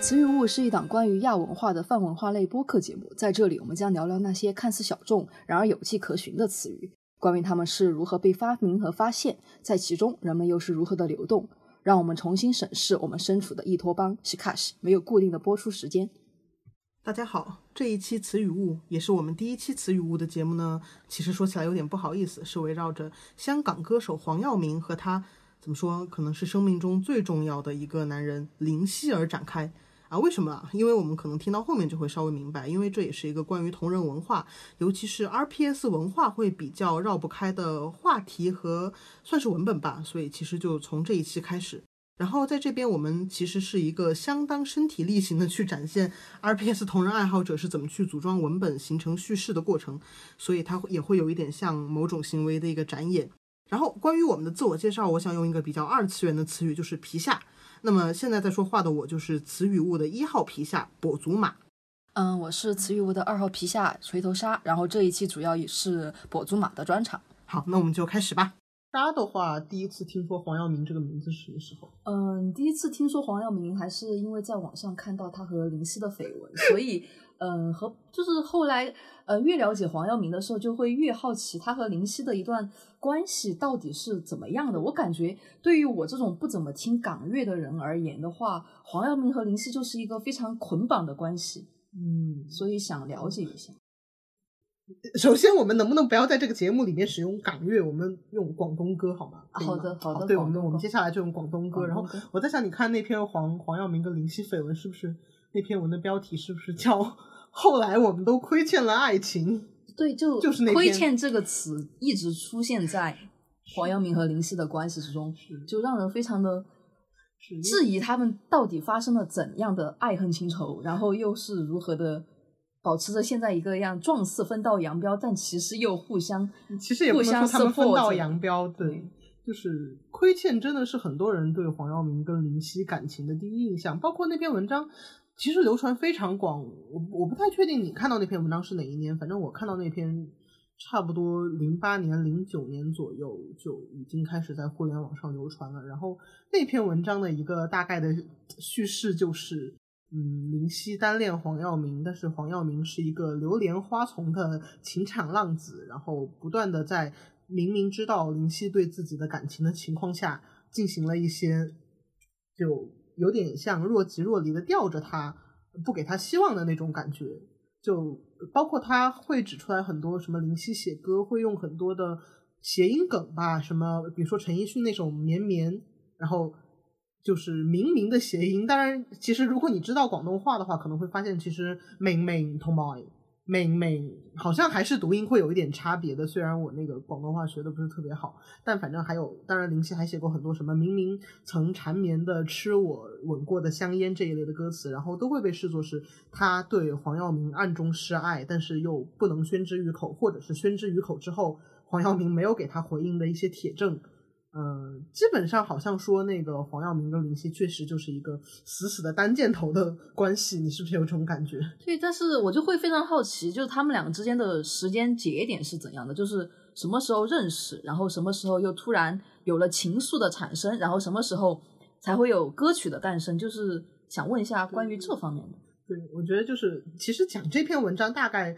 词语物是一档关于亚文化的泛文化类播客节目，在这里我们将聊聊那些看似小众，然而有迹可循的词语，关于它们是如何被发明和发现，在其中人们又是如何的流动。让我们重新审视我们身处的异托邦是 Cash，没有固定的播出时间。大家好，这一期词语物也是我们第一期词语物的节目呢。其实说起来有点不好意思，是围绕着香港歌手黄耀明和他怎么说，可能是生命中最重要的一个男人林夕而展开。啊，为什么啊？因为我们可能听到后面就会稍微明白，因为这也是一个关于同人文化，尤其是 RPS 文化会比较绕不开的话题和算是文本吧。所以其实就从这一期开始，然后在这边我们其实是一个相当身体力行的去展现 RPS 同人爱好者是怎么去组装文本形成叙事的过程，所以它也会有一点像某种行为的一个展演。然后关于我们的自我介绍，我想用一个比较二次元的词语，就是皮下。那么现在在说话的我就是词语物的一号皮下跛足马，嗯，我是词语物的二号皮下锤头鲨，然后这一期主要也是跛足马的专场。好，那我们就开始吧。大家的话，第一次听说黄耀明这个名字是什么时候？嗯，第一次听说黄耀明还是因为在网上看到他和林夕的绯闻，所以。嗯，和就是后来，呃，越了解黄耀明的时候，就会越好奇他和林夕的一段关系到底是怎么样的。我感觉，对于我这种不怎么听港乐的人而言的话，黄耀明和林夕就是一个非常捆绑的关系。嗯，所以想了解一下。首先，我们能不能不要在这个节目里面使用港乐，我们用广东歌好吗？好的，好的。对，我们我们接下来就用广东歌。然后我在想，你看那篇黄黄耀明跟林夕绯闻，是不是那篇文的标题是不是叫？后来我们都亏欠了爱情，对，就就是那亏欠这个词一直出现在黄耀明和林夕的关系之中，就让人非常的质疑他们到底发生了怎样的爱恨情仇，然后又是如何的保持着现在一个样状似分道扬镳，但其实又互相其实也不能说他们分道扬镳，对，就是亏欠真的是很多人对黄耀明跟林夕感情的第一印象，包括那篇文章。其实流传非常广，我我不太确定你看到那篇文章是哪一年，反正我看到那篇差不多零八年、零九年左右就已经开始在互联网上流传了。然后那篇文章的一个大概的叙事就是，嗯，林夕单恋黄耀明，但是黄耀明是一个流连花丛的情场浪子，然后不断的在明明知道林夕对自己的感情的情况下，进行了一些就。有点像若即若离的吊着他，不给他希望的那种感觉，就包括他会指出来很多什么林夕写歌会用很多的谐音梗吧，什么比如说陈奕迅那首绵绵，然后就是明明的谐音。当然，其实如果你知道广东话的话，可能会发现其实明明同埋。明明好像还是读音会有一点差别的，虽然我那个广东话学的不是特别好，但反正还有，当然林夕还写过很多什么明明曾缠绵的吃我吻过的香烟这一类的歌词，然后都会被视作是他对黄耀明暗中示爱，但是又不能宣之于口，或者是宣之于口之后，黄耀明没有给他回应的一些铁证。嗯，基本上好像说那个黄耀明跟林夕确实就是一个死死的单箭头的关系，你是不是有这种感觉？对，但是我就会非常好奇，就是他们两个之间的时间节点是怎样的？就是什么时候认识，然后什么时候又突然有了情愫的产生，然后什么时候才会有歌曲的诞生？就是想问一下关于这方面的。对，我觉得就是其实讲这篇文章大概。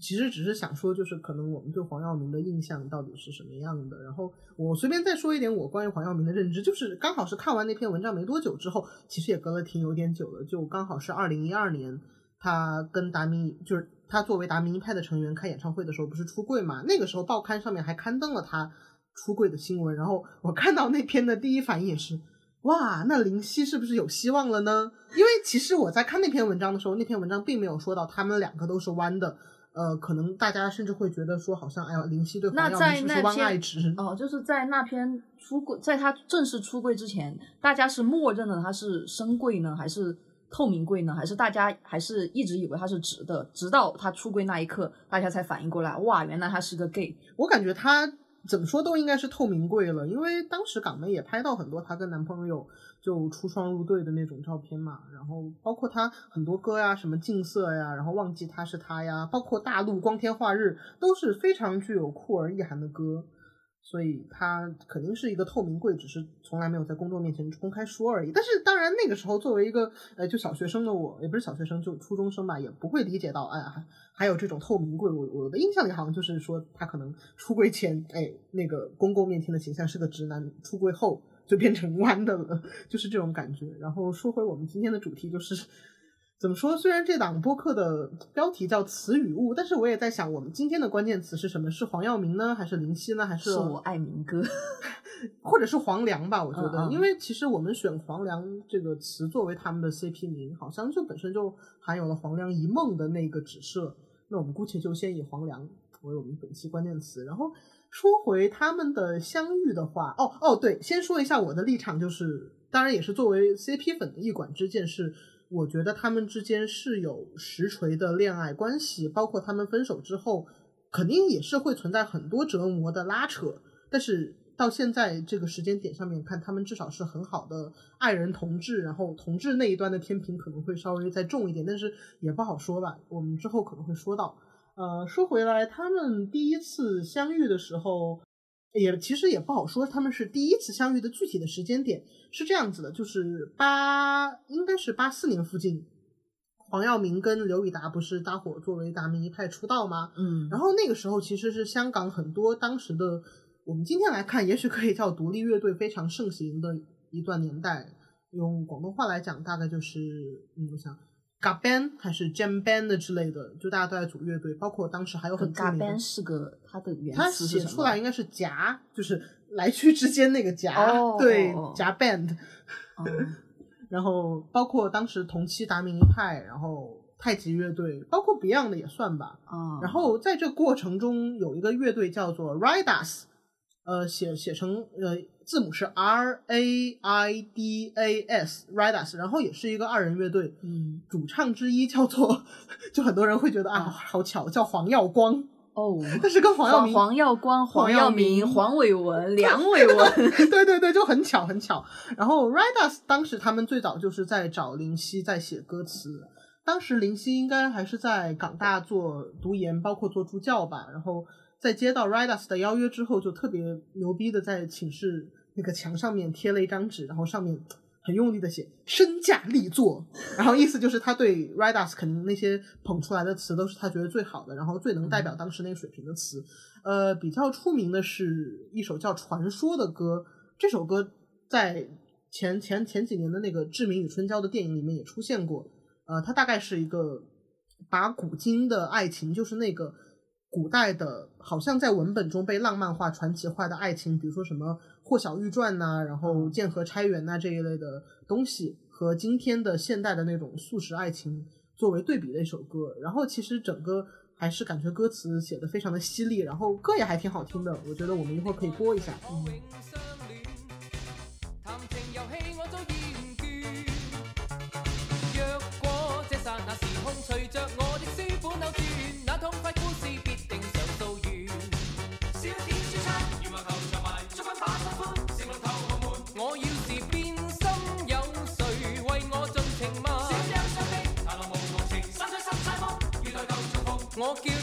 其实只是想说，就是可能我们对黄耀明的印象到底是什么样的。然后我随便再说一点我关于黄耀明的认知，就是刚好是看完那篇文章没多久之后，其实也隔了挺有点久了，就刚好是二零一二年，他跟达明，就是他作为达明一派的成员开演唱会的时候，不是出柜嘛？那个时候报刊上面还刊登了他出柜的新闻。然后我看到那篇的第一反应也是，哇，那林夕是不是有希望了呢？因为其实我在看那篇文章的时候，那篇文章并没有说到他们两个都是弯的。呃，可能大家甚至会觉得说，好像哎呀，林夕对黄耀明是忘爱值哦，就是在那篇出柜，在他正式出柜之前，大家是默认了他是深柜呢，还是透明柜呢？还是大家还是一直以为他是直的？直到他出柜那一刻，大家才反应过来，哇，原来他是个 gay。我感觉他怎么说都应该是透明贵了，因为当时港媒也拍到很多她跟男朋友。就出双入对的那种照片嘛，然后包括她很多歌呀，什么近色呀，然后忘记他是他呀，包括大陆光天化日都是非常具有酷儿意涵的歌，所以他肯定是一个透明柜，只是从来没有在公众面前公开说而已。但是当然那个时候作为一个呃就小学生的我，也不是小学生，就初中生吧，也不会理解到，哎呀还有这种透明柜。我我的印象里好像就是说他可能出柜前，哎那个公共面前的形象是个直男，出柜后就变成弯的了，就是这种感觉。然后说回我们今天的主题，就是。怎么说？虽然这档播客的标题叫“词语物”，但是我也在想，我们今天的关键词是什么？是黄耀明呢，还是林夕呢，还是我爱民歌，或者是黄粱吧？我觉得，因为其实我们选黄粱这个词作为他们的 CP 名，好像就本身就含有了黄粱一梦的那个指涉。那我们姑且就先以黄粱为我们本期关键词。然后说回他们的相遇的话，哦哦，对，先说一下我的立场，就是当然也是作为 CP 粉的一管之见是。我觉得他们之间是有实锤的恋爱关系，包括他们分手之后，肯定也是会存在很多折磨的拉扯。但是到现在这个时间点上面看，他们至少是很好的爱人同志。然后同志那一端的天平可能会稍微再重一点，但是也不好说吧。我们之后可能会说到。呃，说回来，他们第一次相遇的时候。也其实也不好说，他们是第一次相遇的具体的时间点是这样子的，就是八应该是八四年附近，黄耀明跟刘以达不是搭伙作为达明一派出道吗？嗯，然后那个时候其实是香港很多当时的，我们今天来看，也许可以叫独立乐队非常盛行的一段年代，用广东话来讲，大概就是嗯，我想。嘎 band 还是 jam band 之类的，就大家都在组乐队，包括当时还有很嘎 band 是个它的原词写出来应该是夹，就是来去之间那个夹，对夹 band。然后包括当时同期达明一派，然后太极乐队，包括 Beyond 的也算吧。然后在这过程中有一个乐队叫做 Riders，呃，写写成呃。字母是 R A I D A S，Ridas，然后也是一个二人乐队，嗯，主唱之一叫做，就很多人会觉得啊，好巧，叫黄耀光。哦，但是跟黄耀明、黄耀光、黄耀明、黄伟文、梁伟文，对对对，就很巧很巧。然后 Ridas 当时他们最早就是在找林夕在写歌词，当时林夕应该还是在港大做读研，包括做助教吧，然后。在接到 Ridas 的邀约之后，就特别牛逼的在寝室那个墙上面贴了一张纸，然后上面很用力的写“身价力作”，然后意思就是他对 Ridas 肯定那些捧出来的词都是他觉得最好的，然后最能代表当时那个水平的词。呃，比较出名的是一首叫《传说》的歌，这首歌在前前前几年的那个《志明与春娇》的电影里面也出现过。呃，它大概是一个把古今的爱情，就是那个。古代的，好像在文本中被浪漫化、传奇化的爱情，比如说什么《霍小玉传》呐，然后《剑河钗园》呐这一类的东西，和今天的现代的那种速食爱情作为对比的一首歌。然后其实整个还是感觉歌词写的非常的犀利，然后歌也还挺好听的。我觉得我们一会儿可以播一下。Tranquille.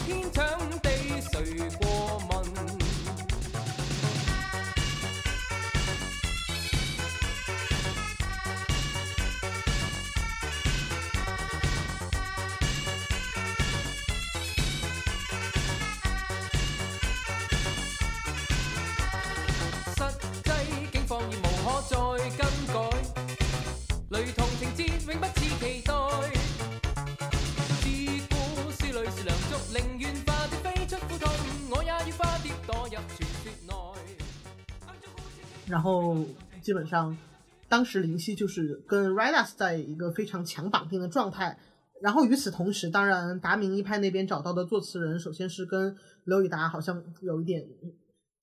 然后基本上，当时林夕就是跟 Ridas 在一个非常强绑定的状态。然后与此同时，当然达明一派那边找到的作词人，首先是跟刘以达好像有一点，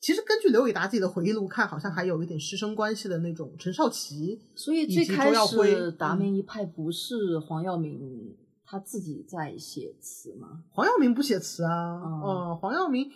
其实根据刘以达自己的回忆录看，好像还有一点师生关系的那种陈少奇。所以最开始达明一派不是黄耀明他自己在写词吗？黄耀明不写词啊，嗯，黄耀明。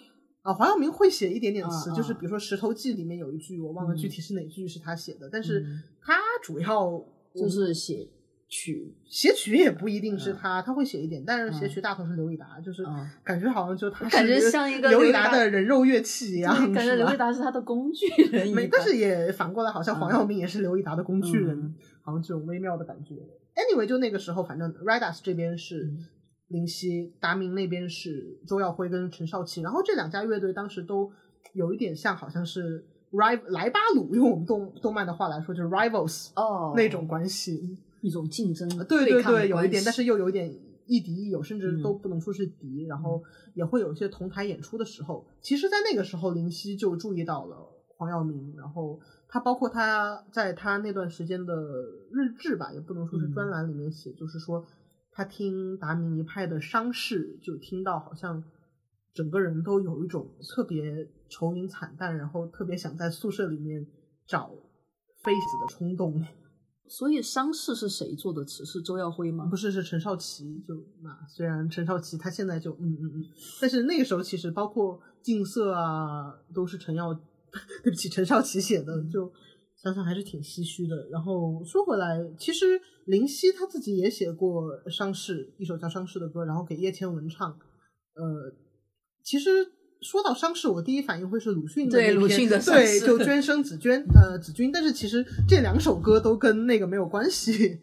啊，黄耀明会写一点点词，就是比如说《石头记》里面有一句，我忘了具体是哪句是他写的，但是他主要就是写曲。写曲也不一定是他，他会写一点，但是写曲大头是刘以达，就是感觉好像就他感觉像一个刘以达的人肉乐器一样，感觉刘以达是他的工具人。没，但是也反过来，好像黄耀明也是刘以达的工具人，好像这种微妙的感觉。Anyway，就那个时候，反正 Ridas 这边是林夕，达明那边是周耀辉跟陈少琪，然后这两家乐队当时都有一点像，好像是。来莱巴鲁，用我们动动漫的话来说，就是 rivals 哦那种关系，一种竞争，对对对，有一点，但是又有点亦敌亦友，甚至都不能说是敌。然后也会有一些同台演出的时候。其实，在那个时候，林夕就注意到了黄耀明，然后他包括他在他那段时间的日志吧，也不能说是专栏里面写，就是说他听达明一派的伤势，就听到好像。整个人都有一种特别愁云惨淡，然后特别想在宿舍里面找 face 的冲动。所以伤势是谁做的词？是周耀辉吗？不是，是陈少奇。就那虽然陈少奇他现在就嗯嗯嗯，但是那个时候其实包括镜色啊，都是陈耀，对不起，陈少奇写的。就想想还是挺唏嘘的。然后说回来，其实林夕他自己也写过伤逝，一首叫伤逝的歌，然后给叶倩文唱。呃。其实说到伤逝，我第一反应会是鲁迅的对鲁迅的对，就娟生子娟呃子君，但是其实这两首歌都跟那个没有关系。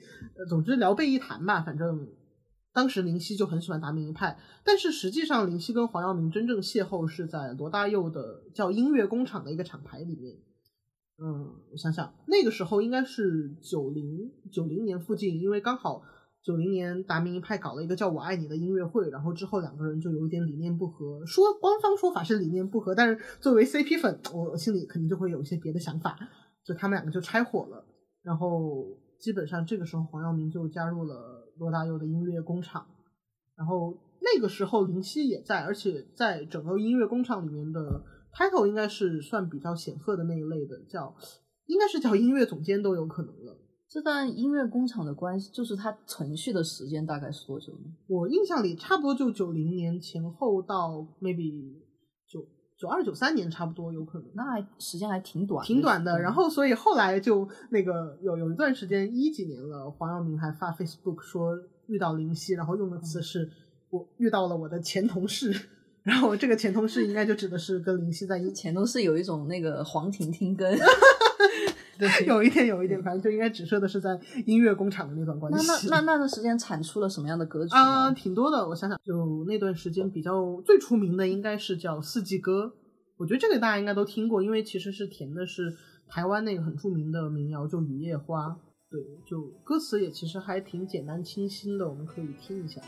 总之聊备一谈吧，反正当时林夕就很喜欢达明一派，但是实际上林夕跟黄耀明真正邂逅是在罗大佑的叫音乐工厂的一个厂牌里面。嗯，我想想，那个时候应该是九零九零年附近，因为刚好。九零年，达明一派搞了一个叫我爱你的音乐会，然后之后两个人就有一点理念不合。说官方说法是理念不合，但是作为 CP 粉，我心里肯定就会有一些别的想法。就他们两个就拆伙了，然后基本上这个时候黄耀明就加入了罗大佑的音乐工厂。然后那个时候林夕也在，而且在整个音乐工厂里面的 title 应该是算比较显赫的那一类的，叫应该是叫音乐总监都有可能了。这段音乐工厂的关系，就是它存续的时间大概是多久呢？我印象里差不多就九零年前后到 maybe 九九二九三年差不多有可能，那还时间还挺短，挺短的。然后所以后来就那个有有一段时间一几年了，黄耀明还发 Facebook 说遇到林夕，然后用的词是我遇到了我的前同事，然后这个前同事应该就指的是跟林夕在一前同事有一种那个黄婷婷跟。有一点，有一点，反正就应该指涉的是在音乐工厂的那段关系。那那那那段时间产出了什么样的歌曲啊？挺多的，我想想，就那段时间比较最出名的应该是叫《四季歌》，我觉得这个大家应该都听过，因为其实是填的是台湾那个很著名的民谣，就《雨夜花》。对，就歌词也其实还挺简单清新的，我们可以听一下。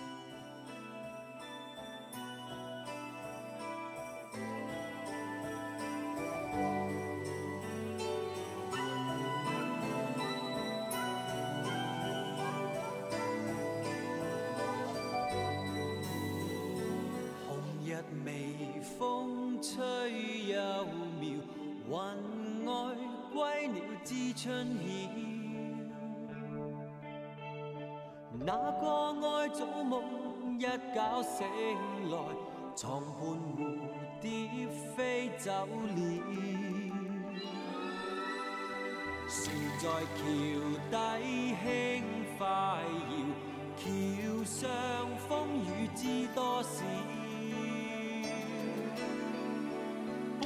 微风吹又妙，云外归鸟知春晓，那个爱早梦一觉醒来，床畔蝴蝶飞走了。船在桥底轻快摇，桥上风雨知多少。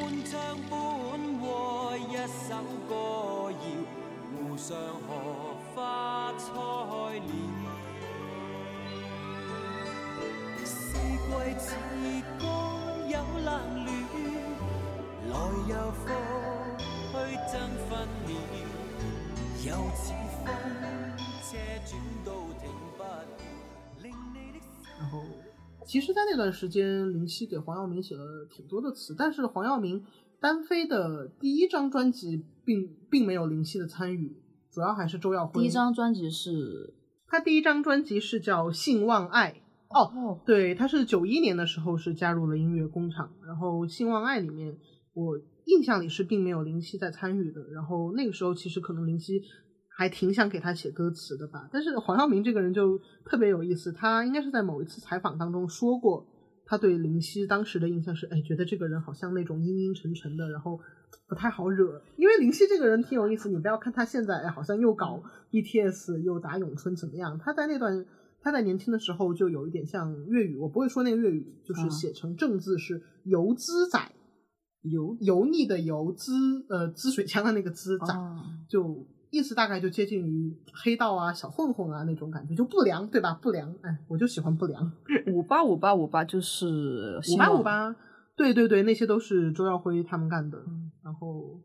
半唱半和一首歌谣。上荷花菜了，四季似歌有冷暖，来又复去争分秒，又似风车转到停不了。然后，其实，在那段时间，林夕给黄耀明写了挺多的词，但是黄耀明单飞的第一张专辑并并没有林夕的参与。主要还是周耀辉。第一张专辑是他第一张专辑是叫《信望爱》哦，对，他是九一年的时候是加入了音乐工厂，然后《信望爱》里面我印象里是并没有林夕在参与的，然后那个时候其实可能林夕还挺想给他写歌词的吧，但是黄晓明这个人就特别有意思，他应该是在某一次采访当中说过，他对林夕当时的印象是，哎，觉得这个人好像那种阴阴沉沉的，然后不太好惹。因为林夕这个人挺有意思，你不要看他现在哎好像又搞 BTS 又打咏春怎么样，他在那段他在年轻的时候就有一点像粤语，我不会说那个粤语，就是写成正字是油滋仔，油油腻的油滋呃滋水枪的那个滋仔，就。意思大概就接近于黑道啊、小混混啊那种感觉，就不良，对吧？不良，哎，我就喜欢不良。五八五八五八就是五八五八，对对对，那些都是周耀辉他们干的。然后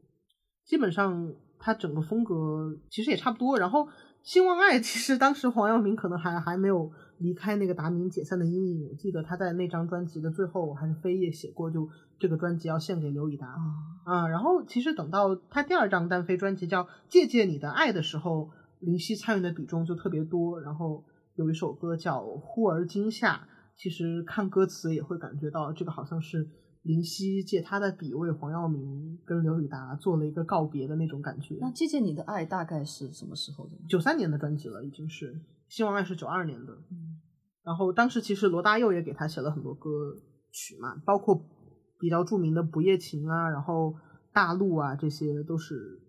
基本上他整个风格其实也差不多。然后兴旺爱其实当时黄耀明可能还还没有离开那个达明解散的阴影，我记得他在那张专辑的最后还是扉页写过就。这个专辑要献给刘以达啊，然后其实等到他第二张单飞专辑叫《借借你的爱》的时候，林夕参与的比重就特别多。然后有一首歌叫《忽而今夏》，其实看歌词也会感觉到这个好像是林夕借他的笔为黄耀明跟刘以达做了一个告别的那种感觉。那《借借你的爱》大概是什么时候的？九三年的专辑了，已经是《希望爱》是九二年的。嗯，然后当时其实罗大佑也给他写了很多歌曲嘛，包括。比较著名的《不夜情》啊，然后《大陆》啊，这些都是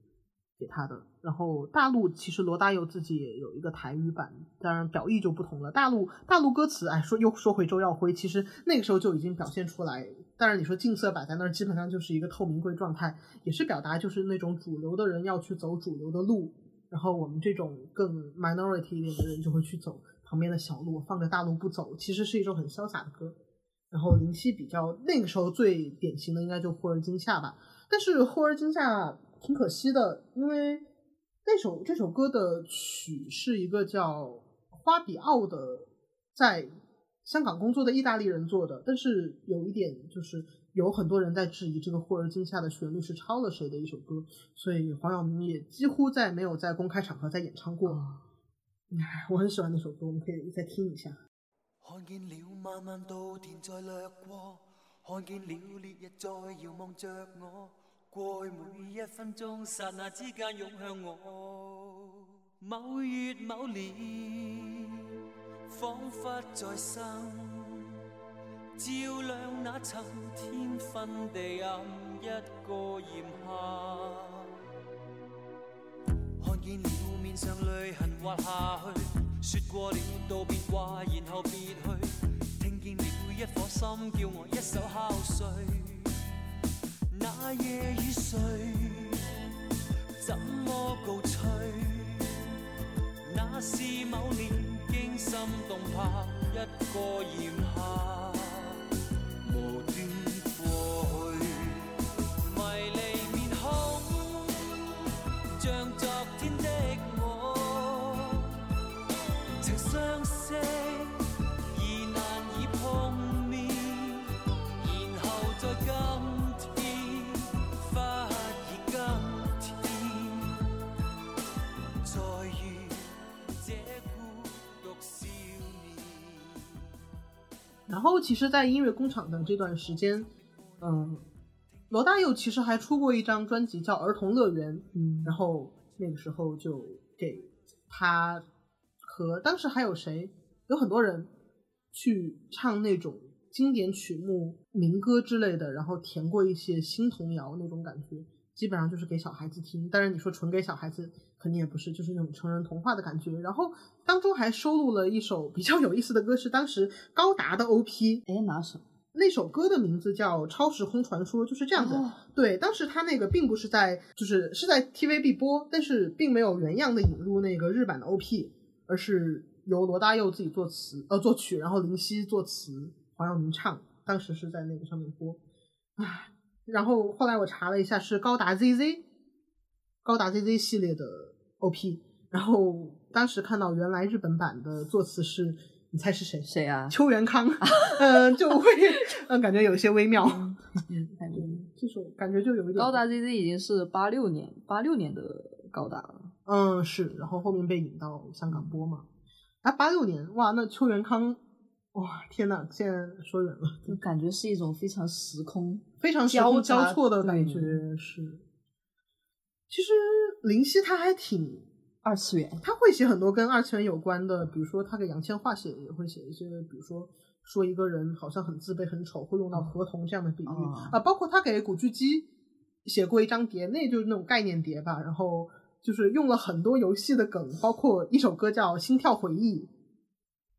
给他的。然后《大陆》其实罗大佑自己也有一个台语版，当然表意就不同了。《大陆》大陆歌词，哎，说又说回周耀辉，其实那个时候就已经表现出来。当然你说镜色摆在那儿，基本上就是一个透明柜状态，也是表达就是那种主流的人要去走主流的路，然后我们这种更 minority 一点的人就会去走旁边的小路，放着大路不走，其实是一首很潇洒的歌。然后林夕比较那个时候最典型的应该就忽而今夏吧，但是忽而今夏挺可惜的，因为那首这首歌的曲是一个叫花比奥的在香港工作的意大利人做的，但是有一点就是有很多人在质疑这个忽而今夏的旋律是抄了谁的一首歌，所以黄晓明也几乎在没有在公开场合再演唱过。我很喜欢那首歌，我们可以再听一下。看见了漫漫稻田在掠过，看见了烈日在遥望着我，过去每一分钟，刹那之间涌向我。某月某年，仿佛再生，照亮那曾天昏地暗一个炎夏。看见了面上泪痕滑下去。说过了道别话，然后别去。听见了一颗心，叫我一手敲碎。那夜与谁，怎么告吹？那是某年惊心动魄一个炎夏，无端后，其实，在音乐工厂的这段时间，嗯，罗大佑其实还出过一张专辑叫《儿童乐园》，嗯，然后那个时候就给他和当时还有谁，有很多人去唱那种经典曲目、民歌之类的，然后填过一些新童谣那种感觉，基本上就是给小孩子听。当然，你说纯给小孩子。肯定也不是，就是那种成人童话的感觉。然后当中还收录了一首比较有意思的歌，是当时高达的 OP。哎，哪首？那首歌的名字叫《超时空传说》，就是这样子。对，当时他那个并不是在，就是是在 TVB 播，但是并没有原样的引入那个日版的 OP，而是由罗大佑自己作词呃作曲，然后林夕作词，黄耀明唱。当时是在那个上面播。唉，然后后来我查了一下，是高达 ZZ，高达 ZZ 系列的。O.P. 然后当时看到原来日本版的作词是，你猜是谁？谁啊？邱元康。嗯，就会嗯感觉有些微妙。感觉就是感觉就有一点。高达 Z.Z 已经是八六年八六年的高达了。嗯，是。然后后面被引到香港播嘛？啊，八六年哇，那邱元康哇，天呐，现在说远了，就感觉是一种非常时空、非常交交错的感觉是。其实林夕他还挺二次元，他会写很多跟二次元有关的，比如说他给杨千嬅写也会写一些，比如说说一个人好像很自卑很丑，会用到合同这样的比喻啊，包括他给古巨基写过一张碟，那就是那种概念碟吧，然后就是用了很多游戏的梗，包括一首歌叫《心跳回忆》，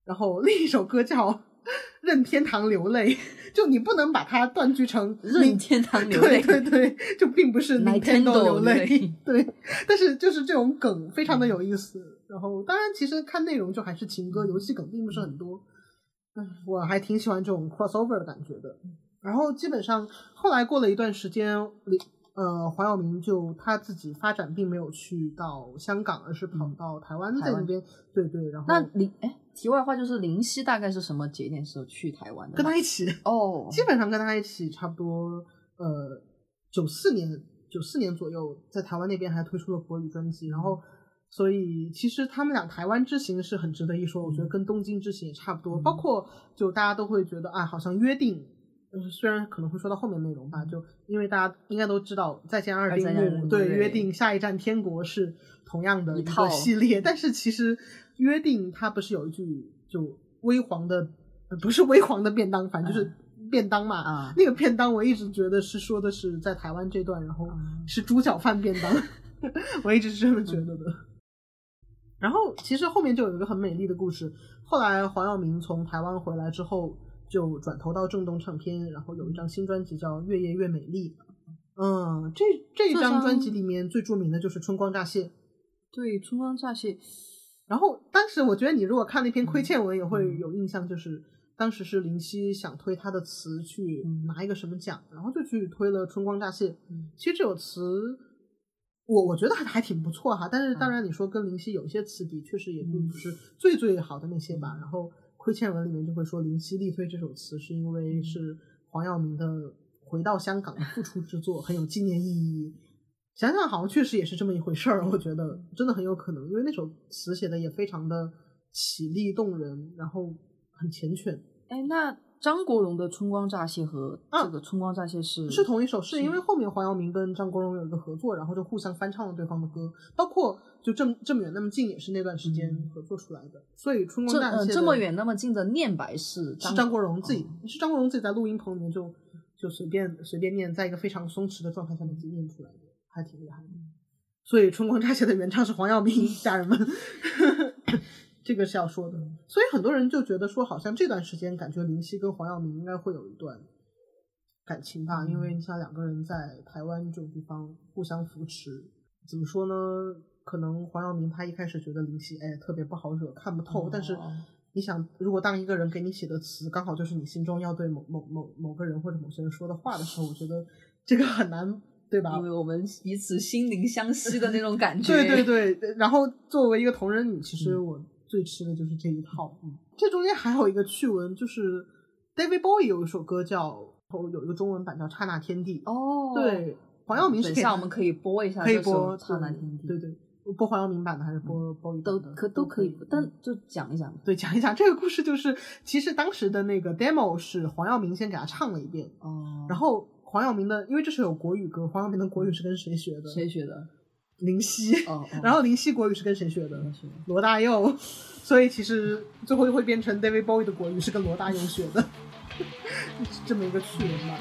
然后另一首歌叫《任天堂流泪》，就你不能把它断句成任天堂流泪，对 对对，就并不是 Nintendo 流泪，对，但是就是这种梗非常的有意思。然后当然，其实看内容就还是情歌，游戏梗并不是很多。嗯，我还挺喜欢这种 crossover 的感觉的。然后基本上后来过了一段时间，呃，黄晓明就他自己发展并没有去到香港，而是跑到台湾在那边。对对，然后那林哎，题外话就是林夕大概是什么节点时候去台湾的？跟他一起哦，基本上跟他一起差不多。呃，九四年九四年左右，在台湾那边还推出了国语专辑，然后。所以其实他们俩台湾之行是很值得一说，我觉得跟东京之行也差不多。包括就大家都会觉得啊，好像约定，虽然可能会说到后面内容吧，就因为大家应该都知道《再见阿尔丁目》对约定下一站天国是同样的一个系列，但是其实约定它不是有一句就微黄的，不是微黄的便当，反正就是便当嘛。啊，那个便当我一直觉得是说的是在台湾这段，然后是猪脚饭便当，我一直是这么觉得的。然后其实后面就有一个很美丽的故事。后来黄耀明从台湾回来之后，就转投到正东唱片，然后有一张新专辑叫《越夜越美丽》。嗯，这这张专辑里面最著名的就是《春光乍泄》。对，《春光乍泄》。然后当时我觉得你如果看那篇亏欠文也会有印象，就是当时是林夕想推他的词去拿一个什么奖，然后就去推了《春光乍泄》。其实这首词。我我觉得还还挺不错哈，但是当然你说跟林夕有些词比，确实也并不是最最好的那些吧。然后亏欠文里面就会说林夕力推这首词是因为是黄耀明的回到香港的复出之作，很有纪念意义。想想好像确实也是这么一回事儿，我觉得真的很有可能，因为那首词写的也非常的绮丽动人，然后很缱绻。哎，那。张国荣的《春光乍泄》和这个《春光乍泄》是是同一首，是因为后面黄耀明跟张国荣有一个合作，然后就互相翻唱了对方的歌，包括就这么这么远那么近也是那段时间合作出来的。所以《春光乍泄》这么远那么近的念白是是张国荣自己，是张国荣自己在录音棚里面就就随便随便念，在一个非常松弛的状态下面自己念出来的，还挺厉害的。所以《春光乍泄》的原唱是黄耀明，家人们。这个是要说的，所以很多人就觉得说，好像这段时间感觉林夕跟黄耀明应该会有一段感情吧，因为你想两个人在台湾这种地方互相扶持，怎么说呢？可能黄耀明他一开始觉得林夕哎特别不好惹，看不透，但是你想，如果当一个人给你写的词刚好就是你心中要对某某某某个人或者某些人说的话的时候，我觉得这个很难，对吧？因为我们彼此心灵相惜的那种感 觉。对对对，然后作为一个同人女，其实我。最吃的就是这一套。嗯，这中间还有一个趣闻，就是 David Bowie 有一首歌叫，有一个中文版叫《刹那天地》。哦，对，黄耀明是。等下我们可以播一下，可以播《刹那天地》。对对，播黄耀明版的还是播 Bowie 都可都可以，但就讲一讲。对，讲一讲这个故事，就是其实当时的那个 demo 是黄耀明先给他唱了一遍。哦。然后黄耀明的，因为这是有国语歌，黄耀明的国语是跟谁学的？谁学的？林夕，然后林夕国语是跟谁学的？罗大佑，所以其实最后就会变成 David Bowie 的国语是跟罗大佑学的，这么一个趣闻吧。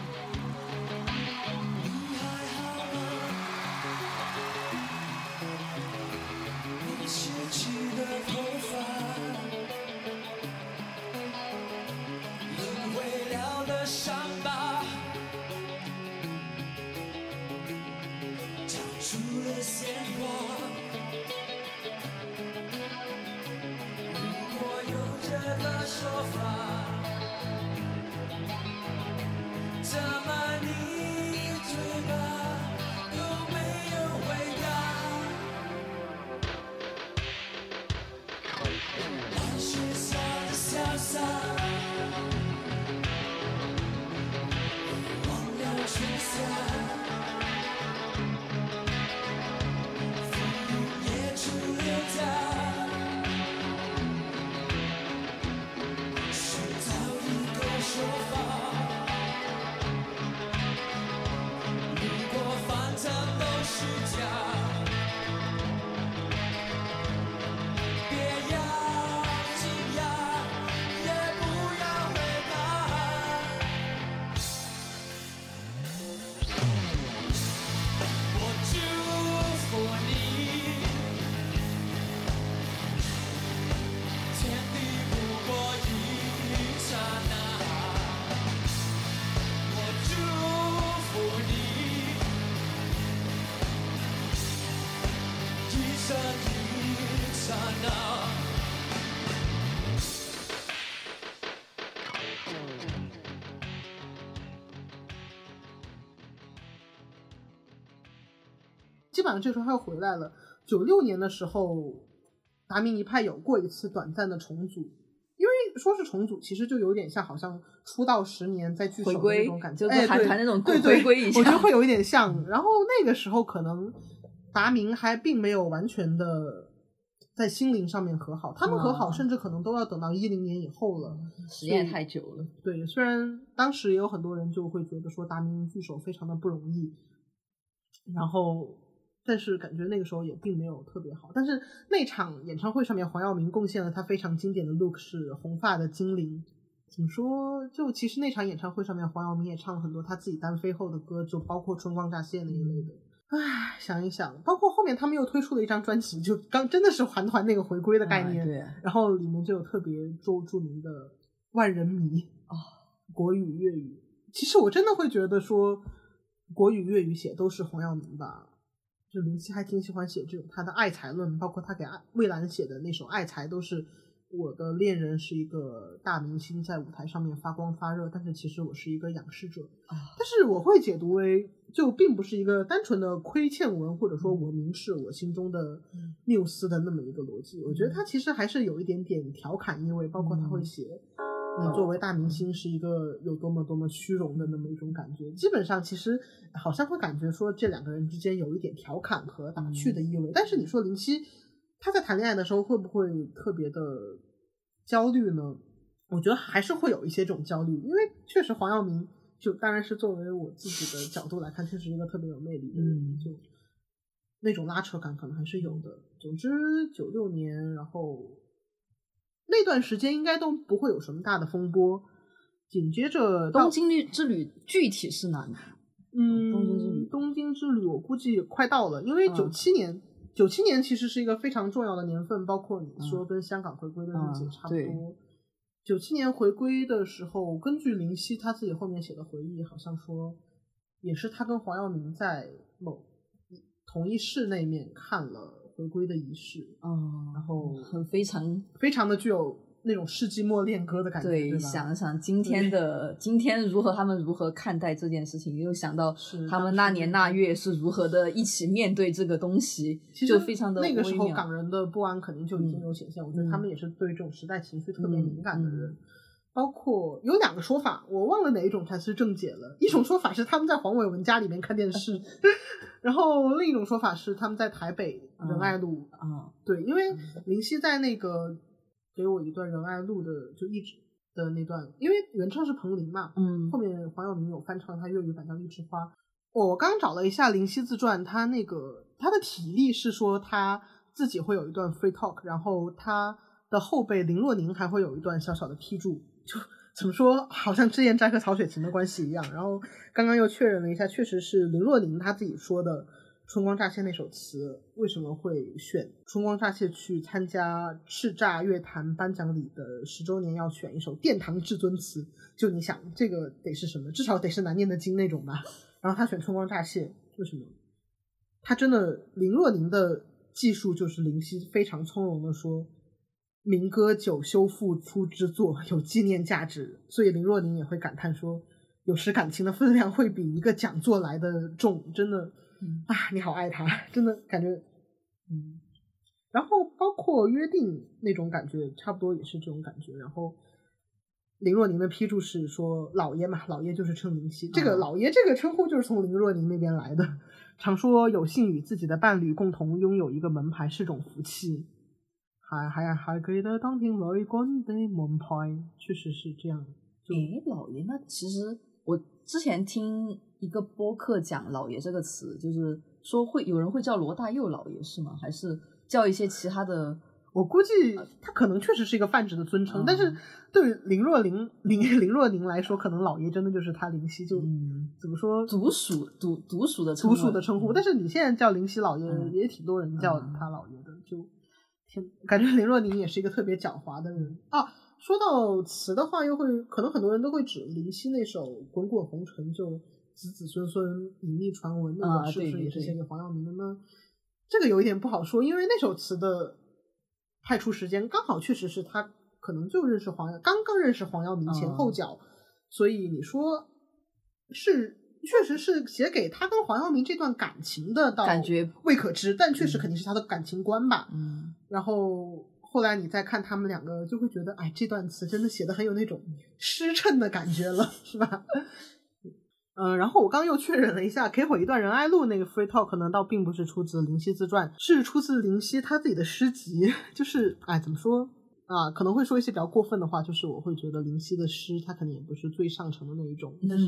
这时候他又回来了。九六年的时候，达明一派有过一次短暂的重组，因为说是重组，其实就有点像好像出道十年再聚首的那种感觉，就韩团那种对对，回归一下，我觉得会有一点像。然后那个时候可能达明还并没有完全的在心灵上面和好，他们和好甚至可能都要等到一零年以后了，时间太久了。对，虽然当时也有很多人就会觉得说达明聚首非常的不容易，然后。但是感觉那个时候也并没有特别好。但是那场演唱会上面，黄耀明贡献了他非常经典的 look，是红发的精灵。怎么说？就其实那场演唱会上面，黄耀明也唱了很多他自己单飞后的歌，就包括《春光乍泄》那一类的。唉，想一想，包括后面他们又推出了一张专辑，就刚真的是韩团那个回归的概念。对。然后里面就有特别著著名的《万人迷》啊，国语、粤语。其实我真的会觉得说，国语、粤语写都是黄耀明吧。就林夕还挺喜欢写这种他的爱才论，包括他给蔚蓝写的那首《爱才》，都是我的恋人是一个大明星，在舞台上面发光发热，但是其实我是一个仰视者。但是我会解读为，就并不是一个单纯的亏欠文，或者说我明示我心中的缪斯的那么一个逻辑。我觉得他其实还是有一点点调侃意味，包括他会写。你作为大明星是一个有多么多么虚荣的那么一种感觉，基本上其实好像会感觉说这两个人之间有一点调侃和打趣的意味。但是你说林夕他在谈恋爱的时候会不会特别的焦虑呢？我觉得还是会有一些这种焦虑，因为确实黄耀明就当然是作为我自己的角度来看，确实一个特别有魅力的人，就那种拉扯感可能还是有的。总之九六年，然后。那段时间应该都不会有什么大的风波。紧接着东京之旅具体是哪年？嗯，东京之旅，东京之旅我估计快到了，因为九七年，九七年其实是一个非常重要的年份，包括你说跟香港回归的日子差不多。九七年回归的时候，根据林夕他自己后面写的回忆，好像说也是他跟黄耀明在某同一室那面看了。回归的仪式，嗯，然后很非常非常的具有那种世纪末恋歌的感觉，对想想今天的今天如何，他们如何看待这件事情，又想到他们那年那月是如何的一起面对这个东西，就非常的那个时候港人的不安肯定就已经有显现。我觉得他们也是对这种时代情绪特别敏感的人。包括有两个说法，我忘了哪一种才是正解了。一种说法是他们在黄伟文家里面看电视，然后另一种说法是他们在台北仁爱路啊，对，因为林夕在那个给我一段仁爱路的就一直的那段，因为原唱是彭羚嘛，嗯，后面黄晓明有翻唱他粤语版叫《一枝花》。我刚找了一下林夕自传，他那个他的体力是说他自己会有一段 free talk，然后他的后辈林若宁还会有一段小小的批注。就怎么说，好像之言斋和曹雪芹的关系一样。然后刚刚又确认了一下，确实是林若宁她自己说的《春光乍泄》那首词为什么会选《春光乍泄》去参加叱咤乐坛颁奖礼的十周年，要选一首殿堂至尊词？就你想，这个得是什么？至少得是难念的经那种吧。然后他选《春光乍泄》，为什么？他真的林若宁的技术就是林夕非常从容的说。民歌九修复出之作有纪念价值，所以林若宁也会感叹说，有时感情的分量会比一个讲座来的重，真的啊，你好爱他，真的感觉，嗯。然后包括约定那种感觉，差不多也是这种感觉。然后林若宁的批注是说，老爷嘛，老爷就是称林夕，这个老爷这个称呼就是从林若宁那边来的。常说有幸与自己的伴侣共同拥有一个门牌是种福气。还还还可以的当天雷军的门牌，确实是这样。诶，老爷，那其实我之前听一个播客讲“老爷”这个词，就是说会有人会叫罗大佑老爷是吗？还是叫一些其他的？我估计他可能确实是一个泛指的尊称，但是对于林若琳 林林若琳来说，可能老爷真的就是他林夕就怎么说独属独独属的独属的称呼。但是你现在叫林夕老爷，也挺多人叫他老爷的，就。感觉林若宁也是一个特别狡猾的人啊。说到词的话，又会可能很多人都会指林夕那首《滚滚红尘》，就子子孙孙隐秘传闻，那个是不是也是写给黄耀明的呢？这个有一点不好说，因为那首词的派出时间刚好确实是他可能就认识黄耀刚刚认识黄耀明前后脚，所以你说是确实是写给他跟黄耀明这段感情的，感觉未可知，但确实肯定是他的感情观吧。嗯，然后后来你再看他们两个，就会觉得，哎，这段词真的写的很有那种失衬的感觉了，是吧？嗯，然后我刚又确认了一下，给我一段仁爱路那个 free talk 呢，倒并不是出自林夕自传，是出自林夕他自己的诗集。就是，哎，怎么说啊？可能会说一些比较过分的话，就是我会觉得林夕的诗，他可能也不是最上乘的那一种，但是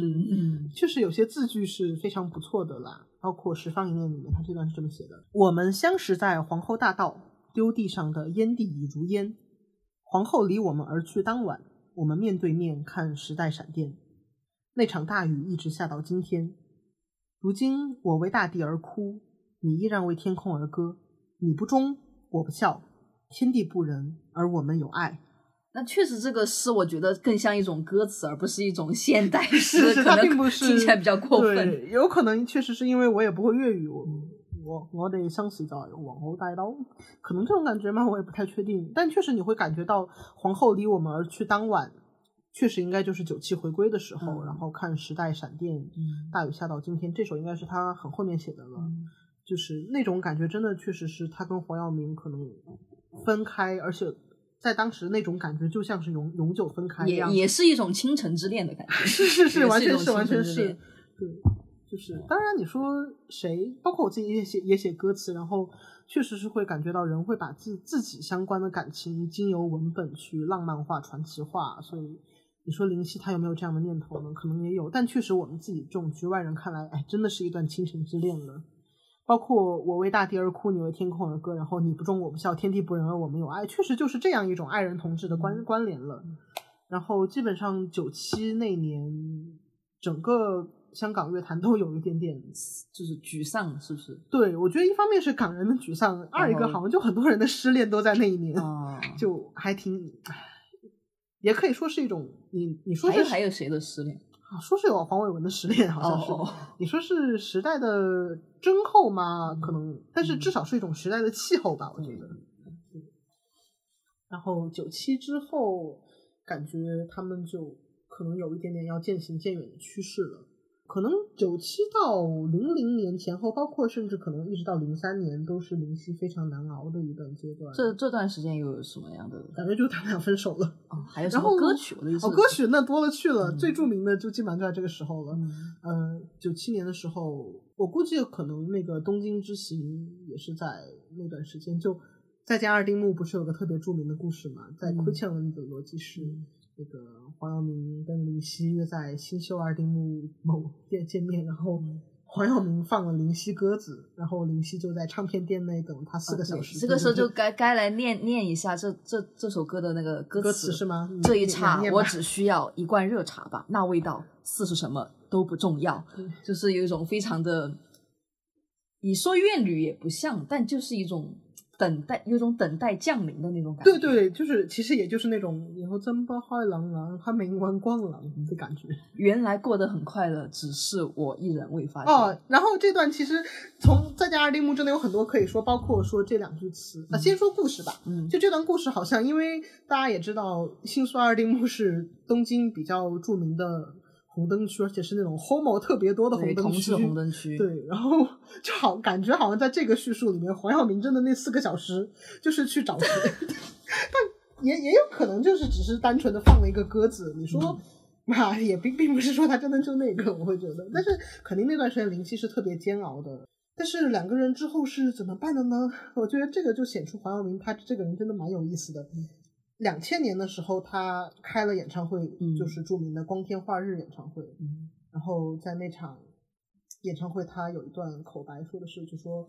确实有些字句是非常不错的啦。包括《十方一念》里面，他这段是这么写的：我们相识在皇后大道，丢地上的烟蒂已如烟。皇后离我们而去当晚，我们面对面看时代闪电。那场大雨一直下到今天，如今我为大地而哭，你依然为天空而歌。你不忠，我不孝，天地不仁，而我们有爱。那确实，这个诗我觉得更像一种歌词，而不是一种现代 诗，可能听起来比较过分。有可能确实是因为我也不会粤语，我我我得相信在皇后带刀，可能这种感觉嘛，我也不太确定。但确实你会感觉到皇后离我们而去当晚。确实应该就是九七回归的时候，然后看时代闪电，大雨下到今天，这首应该是他很后面写的了，就是那种感觉，真的确实是他跟黄耀明可能分开，而且在当时那种感觉就像是永永久分开一样，也是一种倾城之恋的感觉，是是是，完全是完全是，对，就是当然你说谁，包括我自己也写也写歌词，然后确实是会感觉到人会把自自己相关的感情经由文本去浪漫化、传奇化，所以。你说林夕他有没有这样的念头呢？可能也有，但确实我们自己这种局外人看来，哎，真的是一段倾城之恋了。包括我为大地而哭，你为天空而歌，然后你不忠我不孝，天地不仁而我们有爱，确实就是这样一种爱人同志的关关联了。然后基本上九七那年，整个香港乐坛都有一点点就是沮丧，是不是？对，我觉得一方面是港人的沮丧，二一个好像就很多人的失恋都在那一年，就还挺。也可以说是一种，你你说是还有谁的失恋啊？说是有黄伟文的失恋，好像是。你说是时代的真候吗？可能，但是至少是一种时代的气候吧，我觉得。然后九七之后，感觉他们就可能有一点点要渐行渐远的趋势了。可能九七到零零年前后，包括甚至可能一直到零三年，都是林夕非常难熬的一段阶段。这这段时间又有什么样的感觉？就他们俩分手了哦，还有什么歌曲？我的意思，哦，歌曲那多了去了，最著名的就基本上就在这个时候了。嗯，九七年的时候，我估计可能那个东京之行也是在那段时间。就再加二丁目不是有个特别著名的故事嘛？在亏欠文的逻辑是。那个黄晓明跟林夕约在新秀二丁目某店见面，然后黄晓明放了林夕鸽子，然后林夕就在唱片店内等他四个小时。这个时候就该该来念念一下这这这首歌的那个歌词是吗？这一刹我只需要一罐热茶吧，那味道似是什么都不重要，就是有一种非常的，你说怨女也不像，但就是一种。等待有种等待降临的那种感觉，对对，就是其实也就是那种以后真把海狼狼，还没完光了的感觉。原来过得很快乐，只是我一人未发现。哦，然后这段其实从再加二丁目真的有很多可以说，包括说这两句词。那先说故事吧，嗯，就这段故事好像，因为大家也知道，新宿二丁目是东京比较著名的。红灯区，而且是那种 homo 特别多的红灯区。红灯区。对，然后 就好感觉好像在这个叙述里面，黄晓明真的那四个小时就是去找谁，但也也有可能就是只是单纯的放了一个鸽子。你说，啊，也并并不是说他真的就那个，我会觉得，但是肯定那段时间灵气是特别煎熬的。但是两个人之后是怎么办的呢？我觉得这个就显出黄晓明他这个人真的蛮有意思的。两千年的时候，他开了演唱会，就是著名的《光天化日》演唱会。然后在那场演唱会，他有一段口白，说的是，就说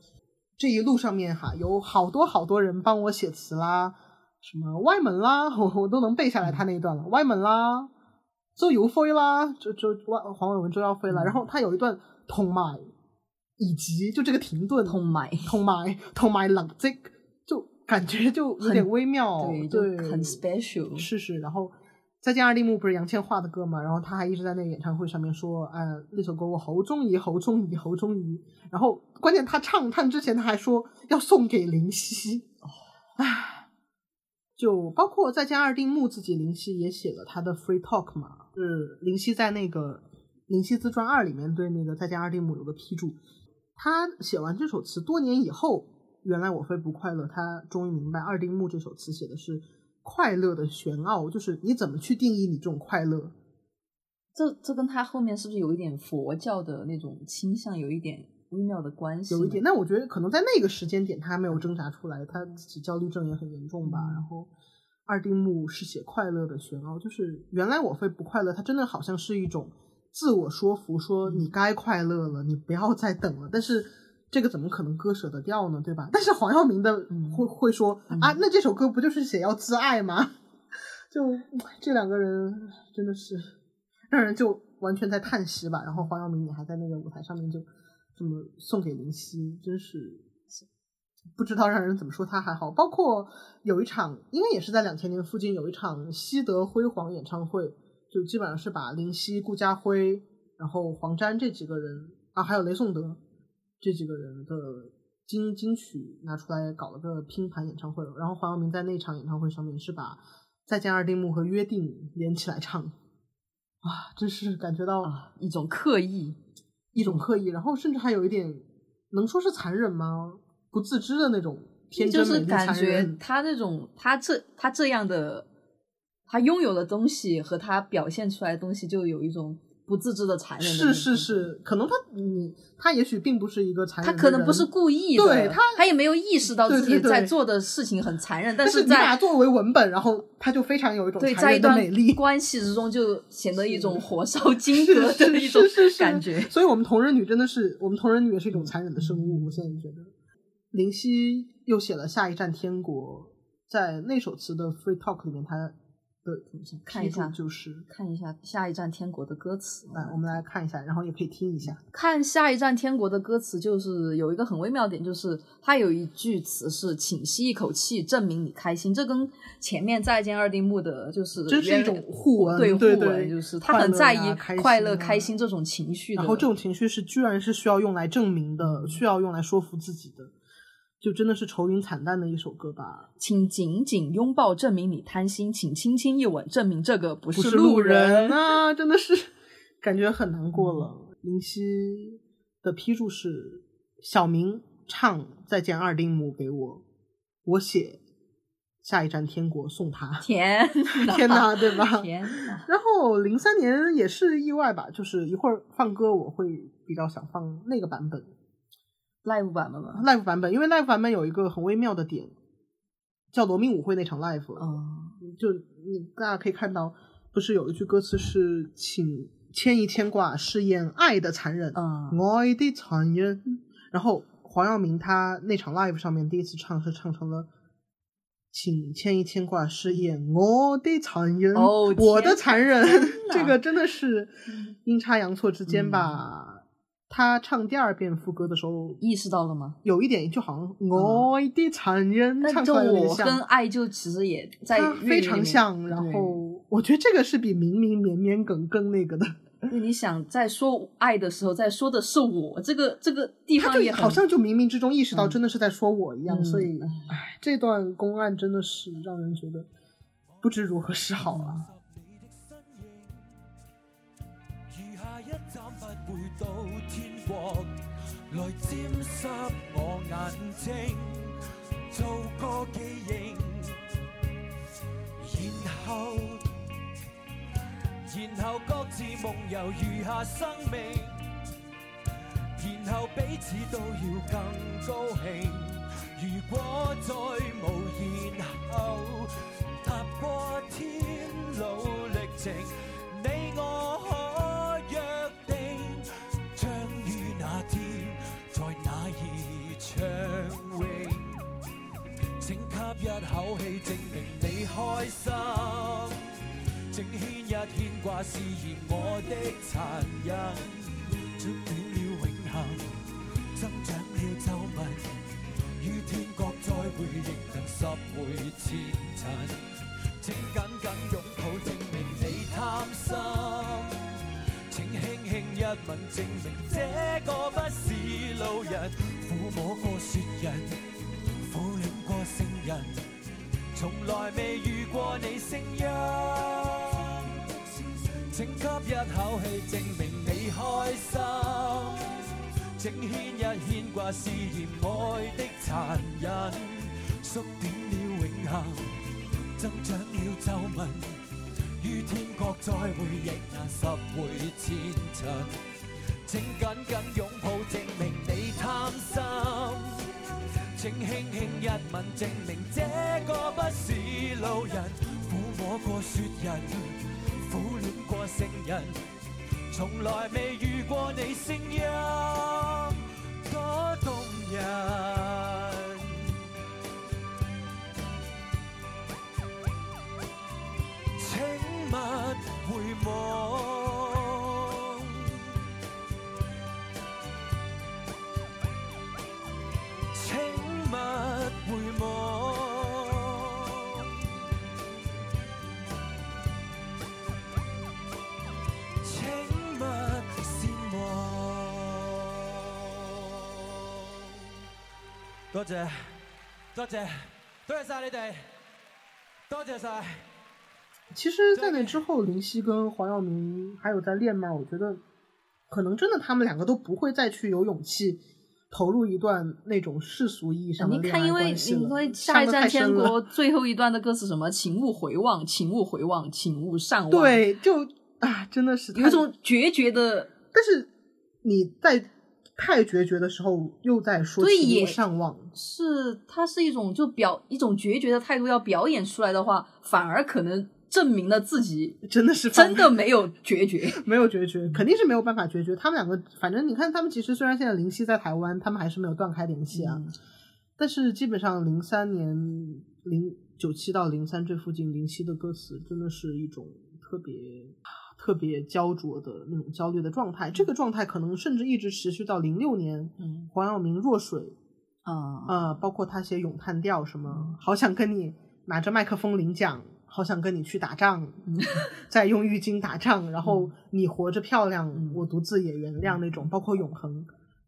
这一路上面哈，有好多好多人帮我写词啦，什么歪门啦，我我都能背下来他那一段了。歪门啦，周游飞啦，就就黄黄伟文周耀飞啦。然后他有一段同埋，以及就这个停顿，同埋同埋同埋冷静。感觉就有点微妙，对，很 special。是是，然后再见二丁目不是杨千嬅的歌嘛？然后他还一直在那个演唱会上面说，哎，那首歌我好中意，好中意，好中意。然后关键他唱唱之前他还说要送给林夕，唉，就包括再见二丁目自己林夕也写了他的 Free Talk 嘛，是林夕在那个《林夕自传二》里面对那个再见二丁目有个批注。他写完这首词多年以后，原来我非不快乐，他终于明白二丁目这首词写的是。快乐的玄奥，就是你怎么去定义你这种快乐？这这跟他后面是不是有一点佛教的那种倾向，有一点微妙的关系？有一点。那我觉得可能在那个时间点，他还没有挣扎出来，他自己焦虑症也很严重吧。然后二丁目是写快乐的玄奥，就是原来我非不快乐，他真的好像是一种自我说服，说你该快乐了，你不要再等了。但是。这个怎么可能割舍得掉呢？对吧？但是黄耀明的会会说啊，那这首歌不就是写要自爱吗？就这两个人真的是让人就完全在叹息吧。然后黄耀明也还在那个舞台上面就这么送给林夕，真是不知道让人怎么说他还好。包括有一场，应该也是在两千年附近有一场西德辉煌演唱会，就基本上是把林夕、顾嘉辉，然后黄沾这几个人啊，还有雷颂德。这几个人的金金曲拿出来搞了个拼盘演唱会，然后黄耀明在那场演唱会上面是把《再见二丁目》和《约定》连起来唱，啊，真是感觉到一种刻意，一种刻意，然后甚至还有一点能说是残忍吗？不自知的那种天真就是感觉他那种他这他这样的他拥有的东西和他表现出来的东西，就有一种。不自知的残忍，是是是，可能他你他也许并不是一个残忍，他可能不是故意的，对他他也没有意识到自己在做的事情很残忍，但是在把作为文本，然后他就非常有一种对在一段 关系之中就显得一种火烧金戈的一种感觉。所以，我们同人女真的是我们同人女也是一种残忍的生物。我现在觉得，林夕又写了《下一站天国》，在那首词的 Free Talk 里面，他。对，看一下，就是看一下下一站天国的歌词。来，我们来看一下，然后也可以听一下。看下一站天国的歌词，就是有一个很微妙点，就是它有一句词是“请吸一口气，证明你开心”。这跟前面再见二丁目的就是这是一种互文，对互文，就是他很在意快乐、开心这种情绪。然后这种情绪是居然是需要用来证明的，需要用来说服自己的。就真的是愁云惨淡的一首歌吧，请紧紧拥抱，证明你贪心；请轻轻一吻，证明这个不是路人啊！真的是感觉很难过了。林夕的批注是：小明唱《再见二丁目》给我，我写下一站天国送他。天 天哪，对吧？天哪！然后零三年也是意外吧，就是一会儿放歌，我会比较想放那个版本。Live 版本吗？live 版本，因为 live 版本有一个很微妙的点，叫罗密舞会那场 live，就你大家可以看到，不是有一句歌词是“请牵一牵挂，试验爱的残忍”，爱的残忍。然后黄耀明他那场 live 上面第一次唱是唱成了“请牵一牵挂，试验我的残忍”，哦我的残忍，这个真的是阴差阳错之间吧。他唱第二遍副歌的时候，意识到了吗？有一点，就好像我的残忍，唱出来我跟爱就其实也在非常像。然后我觉得这个是比明明绵绵梗更那个的。你想在说爱的时候，在说的是我，这个这个地方也好像就冥冥之中意识到真的是在说我一样。所以，唉，这段公案真的是让人觉得不知如何是好啊。到天国来沾湿我眼睛，做个记认，然后，然后各自梦游余下生命，然后彼此都要更高兴。如果再无然后，踏过天路历程，你我可约定。一口气证明你开心，正牵一牵挂试验我的残忍，缩短了永恒，增长了皱纹。于天国再会，亦能拾回前尘。请紧紧拥抱证明你贪心，请轻轻一吻证明这个不是路人，抚摸过雪人。过圣人，从来未遇过你声音。请吸一口气证明你开心。请牵一牵挂试验爱的残忍，缩短了永恒，增长了皱纹。于天国再会，亦难拾回前尘。请紧紧拥抱，证明你贪心。請輕輕一吻，證明這個不是路人。抚摸過雪人，苦戀過聖人，從來未遇過你聲音多動人。請勿回望，多謝，多謝，多謝晒你哋，多謝晒。其實，在那之後，林夕跟黃耀明還有在練嗎？我覺得可能真的他們兩個都不會再去有勇氣投入一段那种世俗意义上的。你看，因为因為下一站天国最后一段的歌词什么，请勿回望，请勿回望，请勿上望。对，就啊，真的是有一种决绝的。但是你在太决绝的时候，又在说请勿上望，是它是一种就表一种决绝的态度，要表演出来的话，反而可能。證明了自己 真的是真的没有决绝，没有决绝，肯定是没有办法决绝。他们两个，反正你看，他们其实虽然现在林夕在台湾，他们还是没有断开联系啊。嗯、但是基本上零三年零九七到零三这附近，林夕的歌词真的是一种特别特别焦灼的那种焦虑的状态，这个状态可能甚至一直持续到零六年，嗯、黄耀明《弱水》啊啊，包括他写咏叹调什么，嗯、好想跟你拿着麦克風領獎。好想跟你去打仗，再用浴巾打仗，然后你活着漂亮，我独自也原谅那种，包括永恒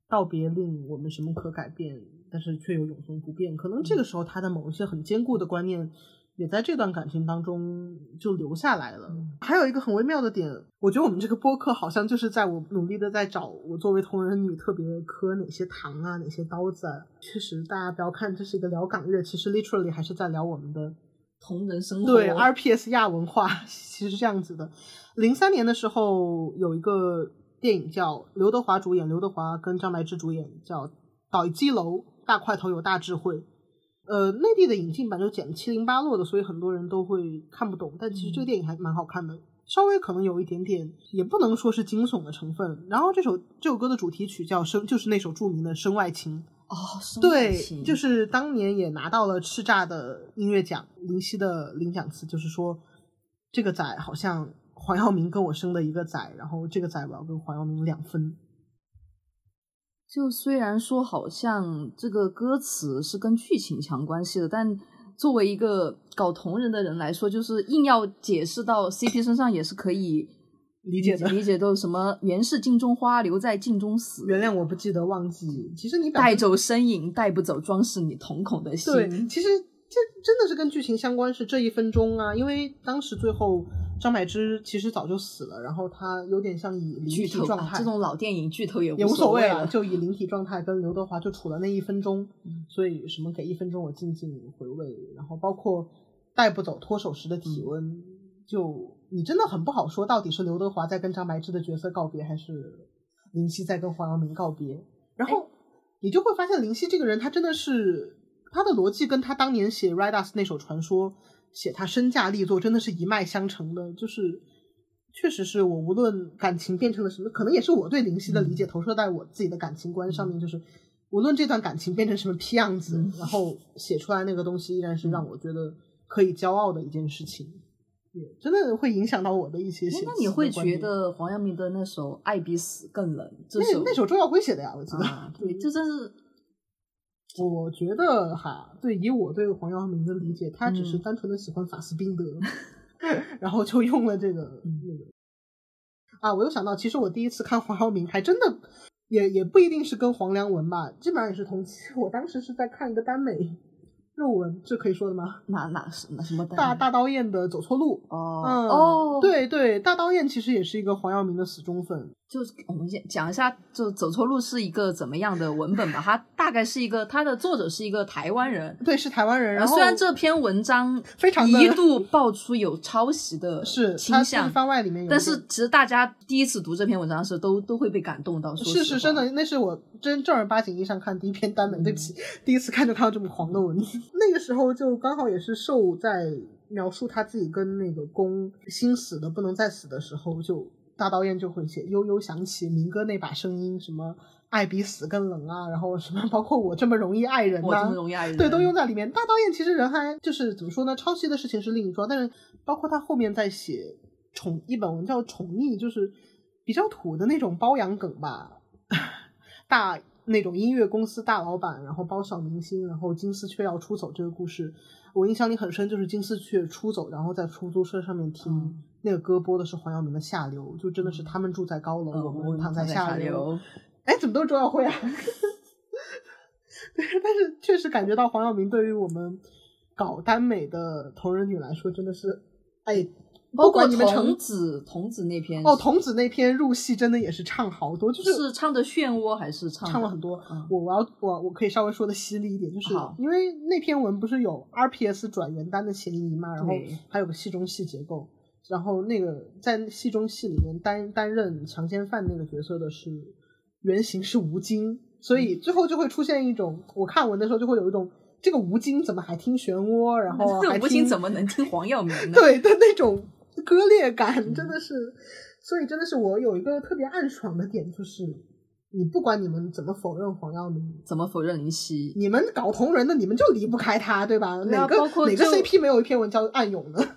道别令我们什么可改变，但是却又永恒不变。可能这个时候他的某一些很坚固的观念，也在这段感情当中就留下来了。还有一个很微妙的点，我觉得我们这个播客好像就是在我努力的在找我作为同人女特别磕哪些糖啊，哪些刀子啊。确实，大家不要看这是一个聊港乐，其实 literally 还是在聊我们的。同人生活对 RPS 亚文化 其实是这样子的。零三年的时候有一个电影叫刘德华主演，刘德华跟张柏芝主演，叫《倒鸡楼》，大块头有大智慧。呃，内地的引进版就剪七零八落的，所以很多人都会看不懂。但其实这个电影还蛮好看的，嗯、稍微可能有一点点，也不能说是惊悚的成分。然后这首这首歌的主题曲叫《身》，就是那首著名的《身外情》。哦，对，就是当年也拿到了叱咤的音乐奖，林夕的领奖词就是说，这个仔好像黄耀明跟我生的一个仔，然后这个仔我要跟黄耀明两分。就虽然说好像这个歌词是跟剧情强关系的，但作为一个搞同人的人来说，就是硬要解释到 CP 身上也是可以。理解的理解都是什么“原是镜中花，留在镜中死。原谅我不记得忘记。其实你带走身影，带不走装饰你瞳孔的心。对，其实这真的是跟剧情相关，是这一分钟啊。因为当时最后张柏芝其实早就死了，然后他有点像以灵体状态。啊、這種老电影剧透也无也无所谓了，就以灵体状态跟刘德华就处了那一分钟。嗯、所以什么给一分钟我静静回味，然后包括带不走脱手时的体温，嗯、就。你真的很不好说，到底是刘德华在跟张柏芝的角色告别，还是林夕在跟黄晓明告别？然后你就会发现，林夕这个人，他真的是他的逻辑跟他当年写《Ride Us》那首传说》，写他身价力作，真的是一脉相承的。就是确实是我无论感情变成了什么，可能也是我对林夕的理解投射在我自己的感情观上面，就是无论这段感情变成什么屁样子，然后写出来那个东西依然是让我觉得可以骄傲的一件事情。真的会影响到我的一些寫詞。那你会觉得黄耀明的那首《爱比死更冷》？那那首周耀辉写的呀，我记得。啊、對，這真是。我觉得哈，对，以我对黄耀明的理解，他只是单纯的喜欢法斯宾德，嗯、然后就用了這個、嗯、那个。啊，我又想到，其实我第一次看黄耀明，还真的也也不一定是跟黄良文吧，基本上也是同期。我当时是在看一个耽美肉文，这可以说的吗？哪哪什么什么大大刀堰的走错路。哦、嗯、哦，，对对，大刀堰其实也是一个黄耀明的死忠粉。就是我们先讲一下，就走错路是一个怎么样的文本吧？它大概是一个，它的作者是一个台湾人。对，是台湾人。然后虽然这篇文章非常的一度爆出有抄袭的 是倾向，番外里面有，但是其实大家第一次读这篇文章的时候，都都会被感动到。说是是真的，那是我真正儿八经意义上看第一篇耽美，对不起，第一次看就看到这么黄的文字。那个时候就刚好也是受在描述他自己跟那个公心死的不能再死的时候，就大导演就会写悠悠想起民歌那把声音，什么爱比死更冷啊，然后什么包括我这么容易爱人呐、我这么容易爱人，对，都用在里面。大导演其实人还就是怎么说呢？抄袭的事情是另一桩，但是包括他后面在写宠一本文叫《宠溺》，就是比较土的那种包养梗吧。大那种音乐公司大老板，然后包小明星，然后金丝雀要出走这个故事，我印象里很深，就是金丝雀出走，然后在出租车上面听、嗯那个歌播的是黄耀明的《下流》，就真的是他们住在高楼，嗯，我我们躺在下流。哎，怎么都是周耀辉啊？对，但是确实感觉到黄耀明对于我们搞耽美的同人女来说，真的是，哎，包括你们成童子童子那篇哦，童子那篇入戏真的也是唱好多，就是是唱的漩涡还是唱唱了很多。嗯我我要我我可以稍微说的犀利一点，就是因为那篇文不是有 RPS 转原单的嫌疑嘛，然后还有个戏中戏结构，然后那个在戏中戏里面担担任强奸犯那个角色的是原型是吴京，所以最后就会出现一种，我看文的时候就会有一种这个吴京怎么还听漩涡，然后 还这种不行听怎么能听黄耀明呢？对的那种割裂感，真的是，所以真的是我有一个特别暗爽的点，就是你不管你们怎么否认黄耀明，怎么否认林夕？你们搞同人的，你们就离不开他，对吧？啊哪个哪个 CP 没有一篇文叫暗涌的？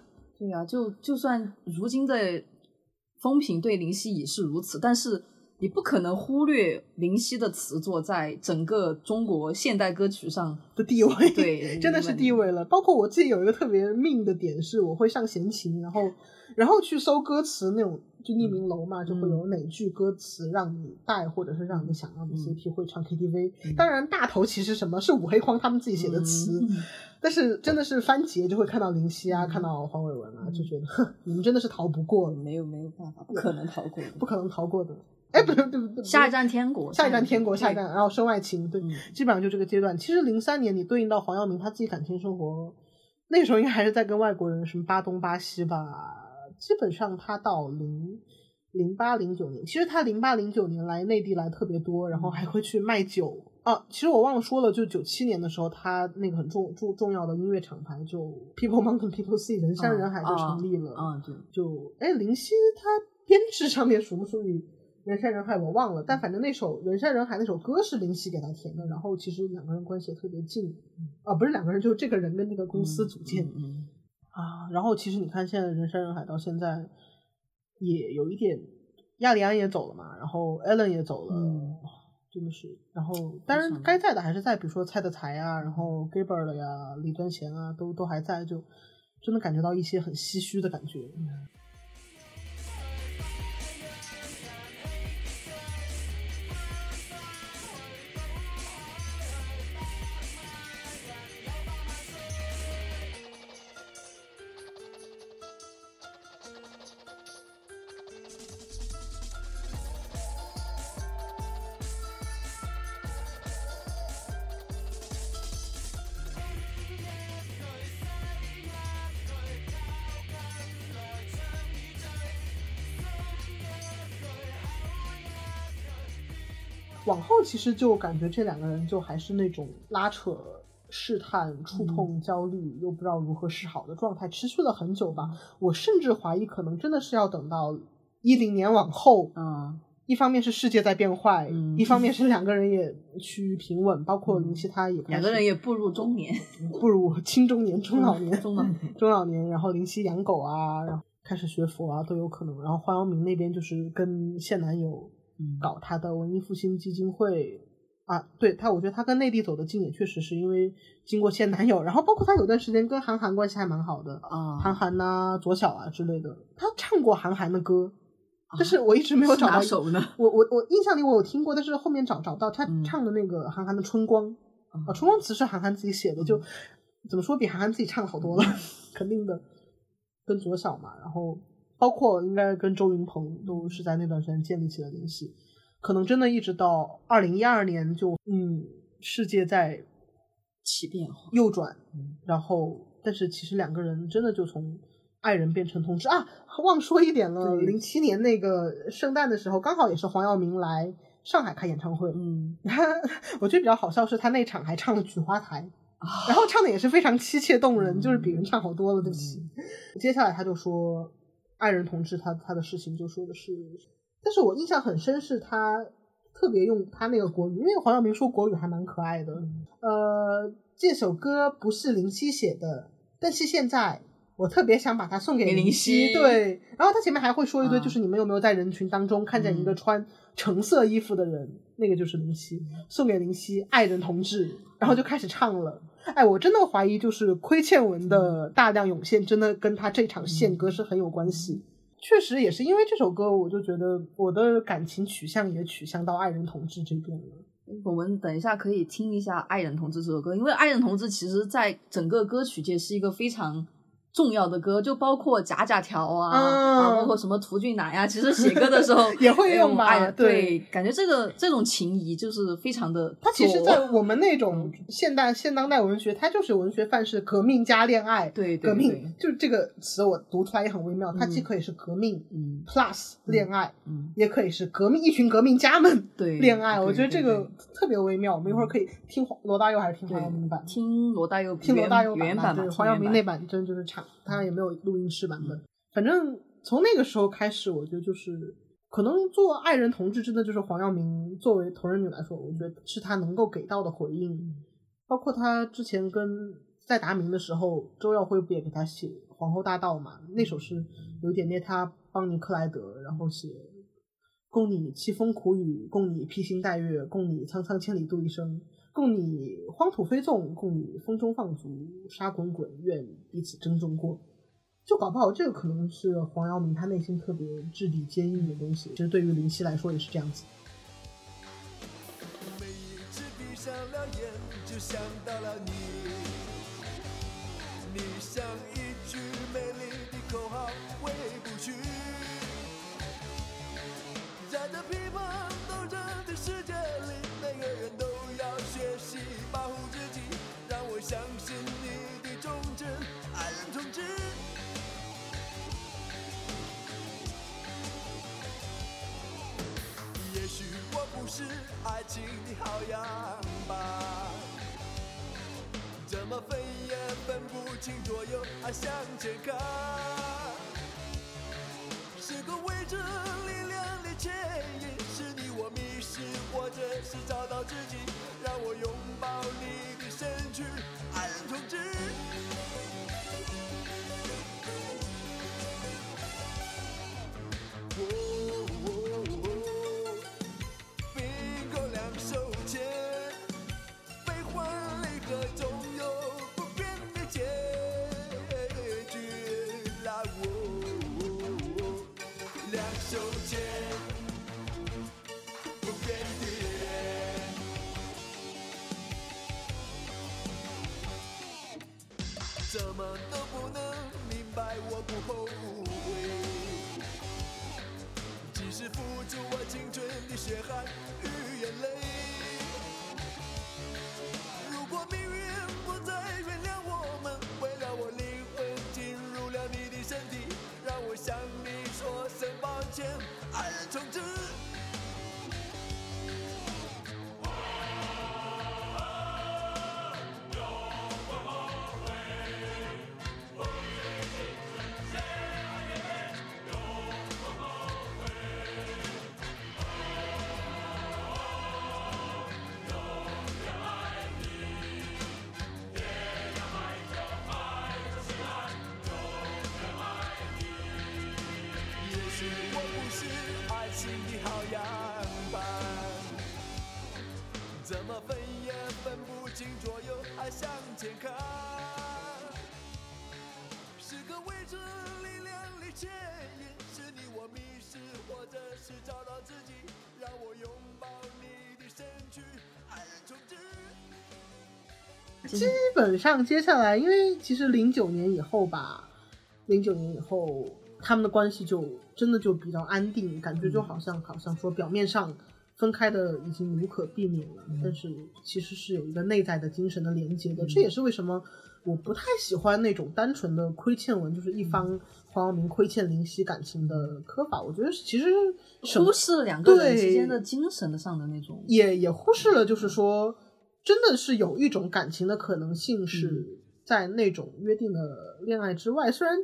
对呀、就就算如今的风评对林夕也是如此，但是你不可能忽略林夕的词作在整个中国现代歌曲上 的地位，对真的是地位了。包括我自己有一个特别命的点是，我会上闲情，然后然后去搜歌词那种，就匿名楼嘛，就会有哪句歌词让你带，或者是让你想让你嗯 CP 会唱 KTV。嗯当然，大头其实什么是五黑框他们自己写的词，嗯但是真的是翻节就会看到林夕啊，嗯看到黄伟文啊，嗯就觉得哼你们真的是逃不过，没有没有办法，不可能逃过的。不可能逃过的。哎，不是，对不对？下一站天国，下一站天国，下一站，然后身外情，对，嗯基本上就这个阶段。其实零三年你对应到黄耀明他自己感情生活，那个时候应该还是在跟外国人什么巴东、巴西吧。基本上他到零零八零九年，其实他零八零九年来内地来特别多，然后还会去卖酒。啊，其实我忘了说了，就九七年的时候，他那个很重重重要的音乐厂牌就 People Mountain People Sea 人山人海就成立了。啊，对，就哎，林夕他编制上面属不属于人山人海我忘了，但反正那首人山人海那首歌是林夕给他填的，然后其实两个人关系也特别近，啊，不是两个人，就是这个人跟那个公司组建、嗯嗯啊。然后其实你看现在人山人海到现在也有一点，亚里安也走了嘛，然后 Ellen 也走了。嗯真的是，然后当然该在的还是在，比如说蔡德才啊，然后 Gaber 的呀，李端贤啊，都都还在，就真的感觉到一些很唏嘘的感觉。后其实就感觉这两个人就还是那种拉扯、试探、触碰、焦虑，又不知道如何是好的状态，持续了很久吧。我甚至怀疑，可能真的是要等到一零年往后，嗯一方面是世界在变坏，嗯一方面是两个人也趋于平稳，包括林夕他也两个人也步入中年，步入 青中年、中老年、中老年中老年，然后林夕养狗啊，然后开始学佛啊，都有可能。然后黄耀明那边就是跟现男友嗯搞他的文艺复兴基金会啊，对他，我觉得他跟内地走得近也确实是因为经过现男友，然后包括他有段时间跟韩寒关系还蛮好的，啊，韩寒呐、左小啊之类的，他唱过韩寒的歌但是我一直没有找到。我我我印象里我有听过，但是后面找找到。他唱的那个韩寒的《春光》啊，《春光》词是韩寒自己写的，就怎么说比韩寒自己唱的好多了，肯定的。跟左小嘛，然后包括应该跟周云鹏都是在那段时间建立起了联系，可能真的一直到二零一二年就嗯，世界在起变化右转，然后但是其实两个人真的就从爱人变成同志啊，忘说一点了，零七年那个圣诞的时候，刚好也是黄耀明来上海开演唱会，嗯，我觉得比较好笑是他那场还唱了《菊花台》。然后唱的也是非常凄切动人，就是比人唱好多了，对不起。接下来他就说，爱人同志他他的事情就说的是，但是我印象很深是他特别用他那个国语，因为黄晓明说国语还蛮可爱的。呃，这首歌不是林夕写的，但是现在我特别想把它送给林夕。对，然后他前面还会说一堆，就是你们有没有在人群当中看见一个穿橙色衣服的人？那个就是林夕，送给林夕爱人同志，然后就开始唱了。哎，我真的怀疑，就是亏欠文的大量涌现，真的跟他这场献歌是很有关系。确实也是因为这首歌，我就觉得我的感情取向也取向到爱人同志这边了。我们等一下可以听一下《爱人同志》这首歌，因为《爱人同志》其实在整个歌曲界是一个非常。重要的歌就包括假假条啊，啊包括什么涂俊南呀，其实写歌的时候 也会用吧。对，感觉这个这种情谊就是非常的。它其实，在我们那种现代现当代文学，它就是文学范式，革命加恋爱。对，革命就是这个词，我读出来也很微妙。它既可以是革命，plus 恋爱，也可以是革命一群革命家们对恋爱。我觉得这个特别微妙。我们一会儿可以听罗大佑还是听黄晓明版？听罗大佑，听罗大佑原版对，黄晓明那版真就是差。他也没有录音室版本，反正从那个时候开始，我觉得就是可能做爱人同志，真的就是黄耀明作为同人女来说，我觉得是他能够给到的回应。包括他之前跟在达明的时候，周耀辉不也给他写《皇后大道》嘛？那首诗有点念他帮尼克莱德，然后写供你凄风苦雨，供你披星戴月，供你苍苍千里度一生。供你荒土飞纵，供你风中放逐，沙滚滚，愿彼此珍重过。就搞不好，这个可能是黄耀明他内心特别质地坚硬的东西。其实对于林夕来说也是这样子。每一次闭上了眼，就想到了你。你像一句美丽的口号，回不去。在这乒乓斗争的世界里，每个人相信你的忠贞，爱人同志。也许我不是爱情的好样吧，怎么分也分不清左右，还向前看，是个未知力量的牵引，是你我迷失，或者是找到自己。让我拥抱你的身躯，重置后悔，即使付出我青春的血汗与眼泪。如果命运不再原谅我们，为了我灵魂进入了你的身体，让我向你说声抱歉，爱从这。是你我迷失，或者是找到自己，让我拥抱你的身躯，爱人重置。基本上接下来，因为其实零九年以后吧，零九年以后他们的关系就真的就比较安定，感觉就好像好像说表面上分开的已经无可避免了，但是其实是有一个内在的精神的连接的。这也是为什么我不太喜欢那种单纯的亏欠文，就是一方黄晓明亏欠林夕感情的刻法。我觉得其实忽视了两个人之间的精神上的那种。也也忽视了，就是说，真的是有一种感情的可能性是在那种约定的恋爱之外。虽然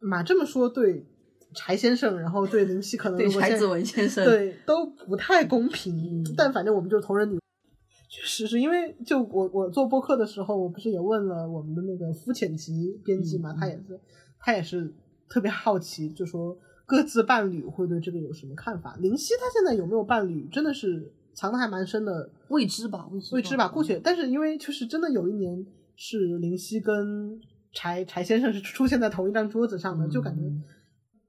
马这么说对柴先生，然后对林夕可能对柴子文先生，对都不太公平，嗯但反正我们就是同人女。确实是因为就我我做播客的时候，我不是也问了我们的那个肤浅级编辑嘛，嗯他也是他也是特别好奇，就说各自伴侣会对这个有什么看法。林夕他现在有没有伴侣，真的是藏的还蛮深的，未知吧，未知未知吧，姑且。但是因为就是真的有一年是林夕跟柴柴先生是出现在同一张桌子上的，就感觉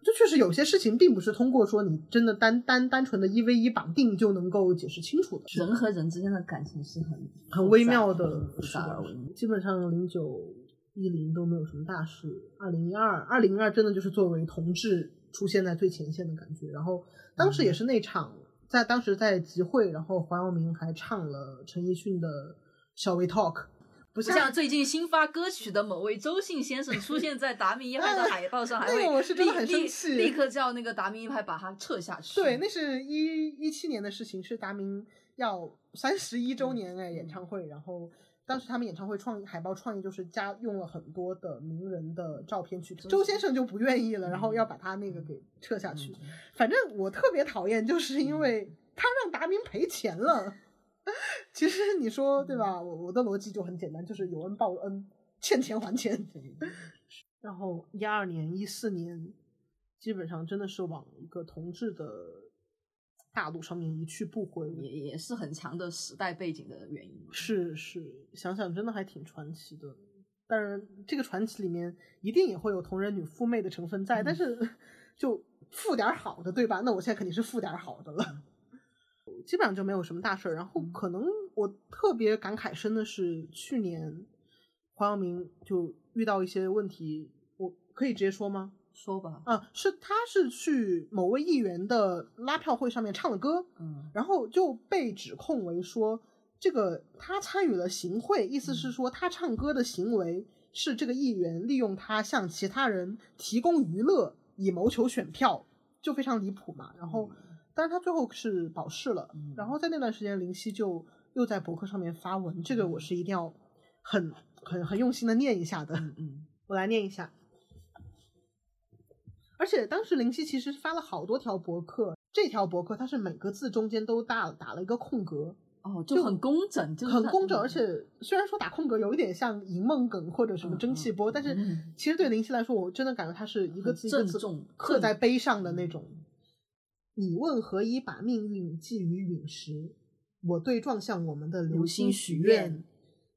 嗯就确实有些事情并不是通过说你真的单单单纯的一 v 一绑定就能够解释清楚的，人和人之间的感情是很很微妙的，复是的杂而微妙。基本上零九一零都没有什么大事，二零一二二零二真的就是作为同志出现在最前线的感觉。然后当时也是那场在当时在集会，然后黄耀明还唱了陈奕迅的《小 We Talk》，不是像最近新发歌曲的某位周姓先生出现在达明一派的 海报上，还那会个我是真的很生气立刻叫那个达明一派把他撤下去。对，那是一一七年的事情，是达明要三十一周年哎演唱会，然后当时他们演唱会创意海报创意就是加用了很多的名人的照片去，周先生就不愿意了，然后要把他那个给撤下去。反正我特别讨厌，就是因为他让达明赔钱了。其实你说对吧？我我的逻辑就很简单，就是有恩报恩，欠钱还钱。然后一二年、一四年，基本上真的是往一个同志的大陆上面一去不回。也也是很强的时代背景的原因。是是，想想真的还挺传奇的。当然，这个传奇里面一定也会有同人女富妹的成分在，但是就富点儿好的，对吧？那我现在肯定是富点儿好的了。基本上就没有什么大事儿。然后可能我特别感慨深的是，去年黄晓明就遇到一些问题，我可以直接说吗？说吧，啊，是他是去某位议员的拉票会上面唱了歌，嗯然后就被指控为说这个他参与了行贿，意思是说他唱歌的行为是这个议员利用他向其他人提供娱乐以谋求选票，就非常离谱嘛。然后，但是他最后是保释了。嗯然后在那段时间，林夕就又在博客上面发文，这个我是一定要很很很用心的念一下的。嗯嗯，我来念一下。而且当时林夕其实发了好多条博客，这条博客它是每个字中间都打打了一个空格，哦，就就很工整，就很工整。嗯而且虽然说打空格有一点像银梦梗或者什么蒸汽波，但是嗯其实对林夕来说，我真的感觉它是一个字一个字刻在碑上的那种。你问何以把命运寄于陨石？我对撞向我们的流流星星许愿。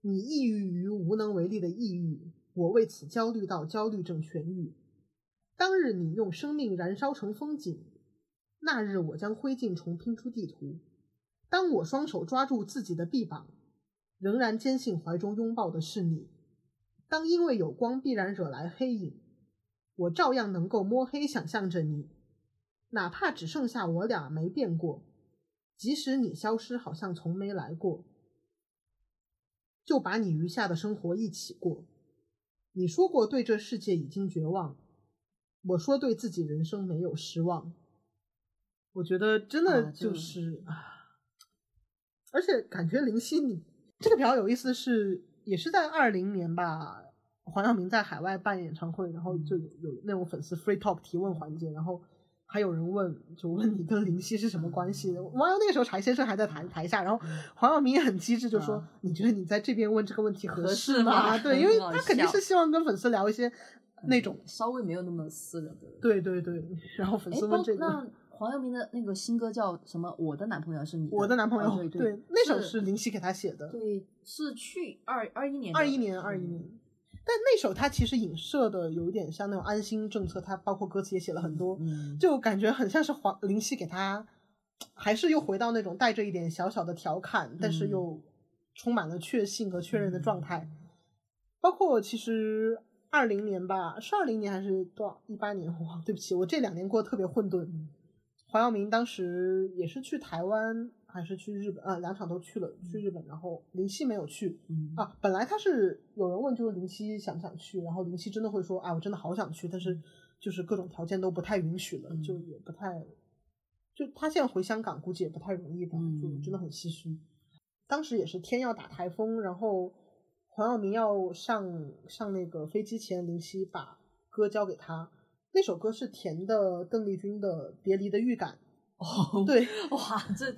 你抑郁于无能为力的抑郁，我为此焦虑到焦虑症痊愈。当日你用生命燃烧成风景，那日我将灰烬重拼出地图。当我双手抓住自己的臂膀，仍然坚信怀中拥抱的是你。当因为有光必然惹来黑影，我照样能够摸黑想象着你，哪怕只剩下我俩没变过，即使你消失，好像从没来过，就把你余下的生活一起过。你说过对这世界已经绝望，我说对自己人生没有失望。我觉得真的就是啊，而且感觉林夕你这个比较有意思是，也是在二零年吧，黄晓明在海外办演唱会，然后就有有那种粉丝 free talk 提问环节，然后还有人问，就问你跟林夕是什么关系？网友那个时候柴先生还在台台下，然后黄晓明也很机智，就说、嗯你觉得你在这边问这个问题合适适吗对，因为他肯定是希望跟粉丝聊一些那种，稍微没有那么私人的。对对对，然后粉哎，丝问这个。那黄晓明的那个新歌叫什么？我的男朋友是你的？我的男朋友，哦对那首是林夕给他写的，对，是去二二一年的，二一年，二一年。但那首它其实影射的有一点像那种安心政策，它包括歌词也写了很多，嗯就感觉很像是黄林夕给他，还是又回到那种带着一点小小的调侃，但是又充满了确信和确认的状态。包括其实二零年吧，是二零年还是多少一八年？哇，对不起，我这两年过得特别混沌。黄耀明当时也是去台湾还是去日本啊？两场都去了，去日本，然后林夕没有去。嗯啊，本来他是有人问，就是林夕想不想去，然后林夕真的会说啊，我真的好想去，但是就是各种条件都不太允许了，嗯就也不太，就他现在回香港估计也不太容易吧，嗯就真的很唏嘘。当时也是天要打台风，然后黄晓明要上上那个飞机前，林夕把歌交给他，那首歌是填的邓丽君的《别离的预感》，哦，对，哇，这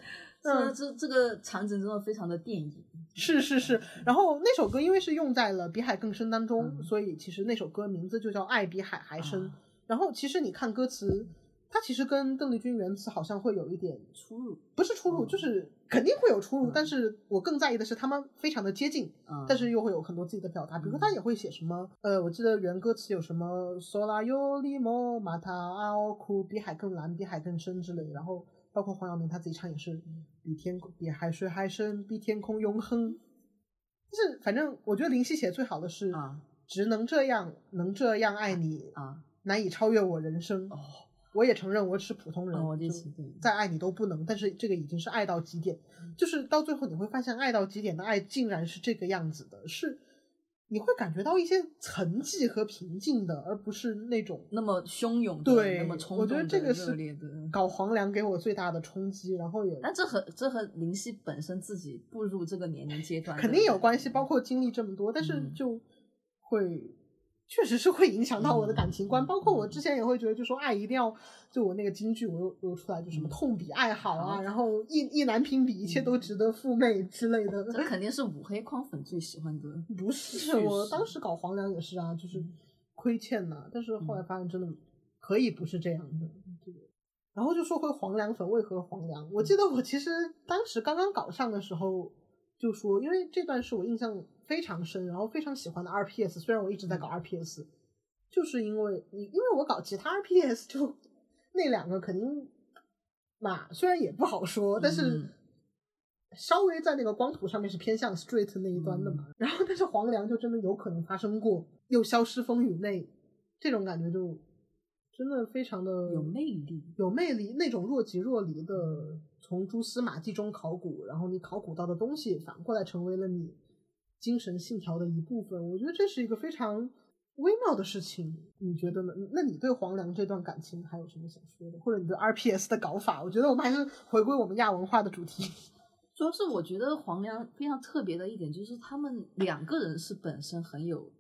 这嗯。这这个场景真的非常的电影。是是是，然后那首歌因为是用在了《比海更深》当中，嗯。所以其实那首歌名字就叫《爱比海还深》啊。然后其实你看歌词，它其实跟邓丽君原词好像会有一点出入，不是出入，嗯。就是肯定会有出入，嗯。但是我更在意的是他们非常的接近，嗯但是又会有很多自己的表达。比如说他也会写什么，呃，我记得原歌词有什么 “sola yo limo mata ao ku 比海更蓝，比海更深”之类，然后包括黄晓明他自己唱也是比天空比海水还深，比天空永恒。就是反正我觉得林夕写最好的是啊只能这样，能这样爱你，啊难以超越我人生。哦，我也承认我是普通人，哦，这就是，再爱你都不能，但是这个已经是爱到极点，就是到最后你会发现，爱到极点的爱竟然是这个样子的，是你会感觉到一些沉寂和平静的，而不是那种那么汹涌的，对，那么冲动我觉、得这个是。搞黄粱给我最大的冲击，然后也但这和这和林夕本身自己步入这个年龄阶段肯定有关系，包括经历这么多，但是嗯就会。确实是会影响到我的感情观，嗯包括我之前也会觉得，就说爱一定要，就我那个京剧，我又又出来，就什么嗯。痛比爱好啊，然后意意难平比一切都值得父媚之类的。这肯定是五黑框粉最喜欢的。不是，我当时搞黄粱也是啊，就是嗯。亏欠呐、但是后来嗯。发现真的可以不是这样的。这个，然后就说回黄粱粉为何黄粱，我记得我其实当时刚刚搞上的时候就说，因为这段是我印象非常深，然后非常喜欢的 RPS，虽然我一直在搞 RPS，就是因为你因为我搞其他 RPS 就那两个肯定嘛，虽然也不好说，但是。嗯稍微在那个光谱上面是偏向 straight 那一端的嘛，嗯然后但是黄粱就真的有可能发生过，又消失风雨内，这种感觉就真的非常的有魅力，有魅力，那种若即若离的从蛛丝马迹中考古，然后你考古到的东西反过来成为了你精神信条的一部分，我觉得这是一个非常微妙的事情，你觉得呢？那你对黄粱这段感情还有什么想说的，或者你对 RPS 的搞法？我觉得我们还是回归我们亚文化的主题。主要是我觉得黄粱非常特别的一点就是他们两个人是本身很有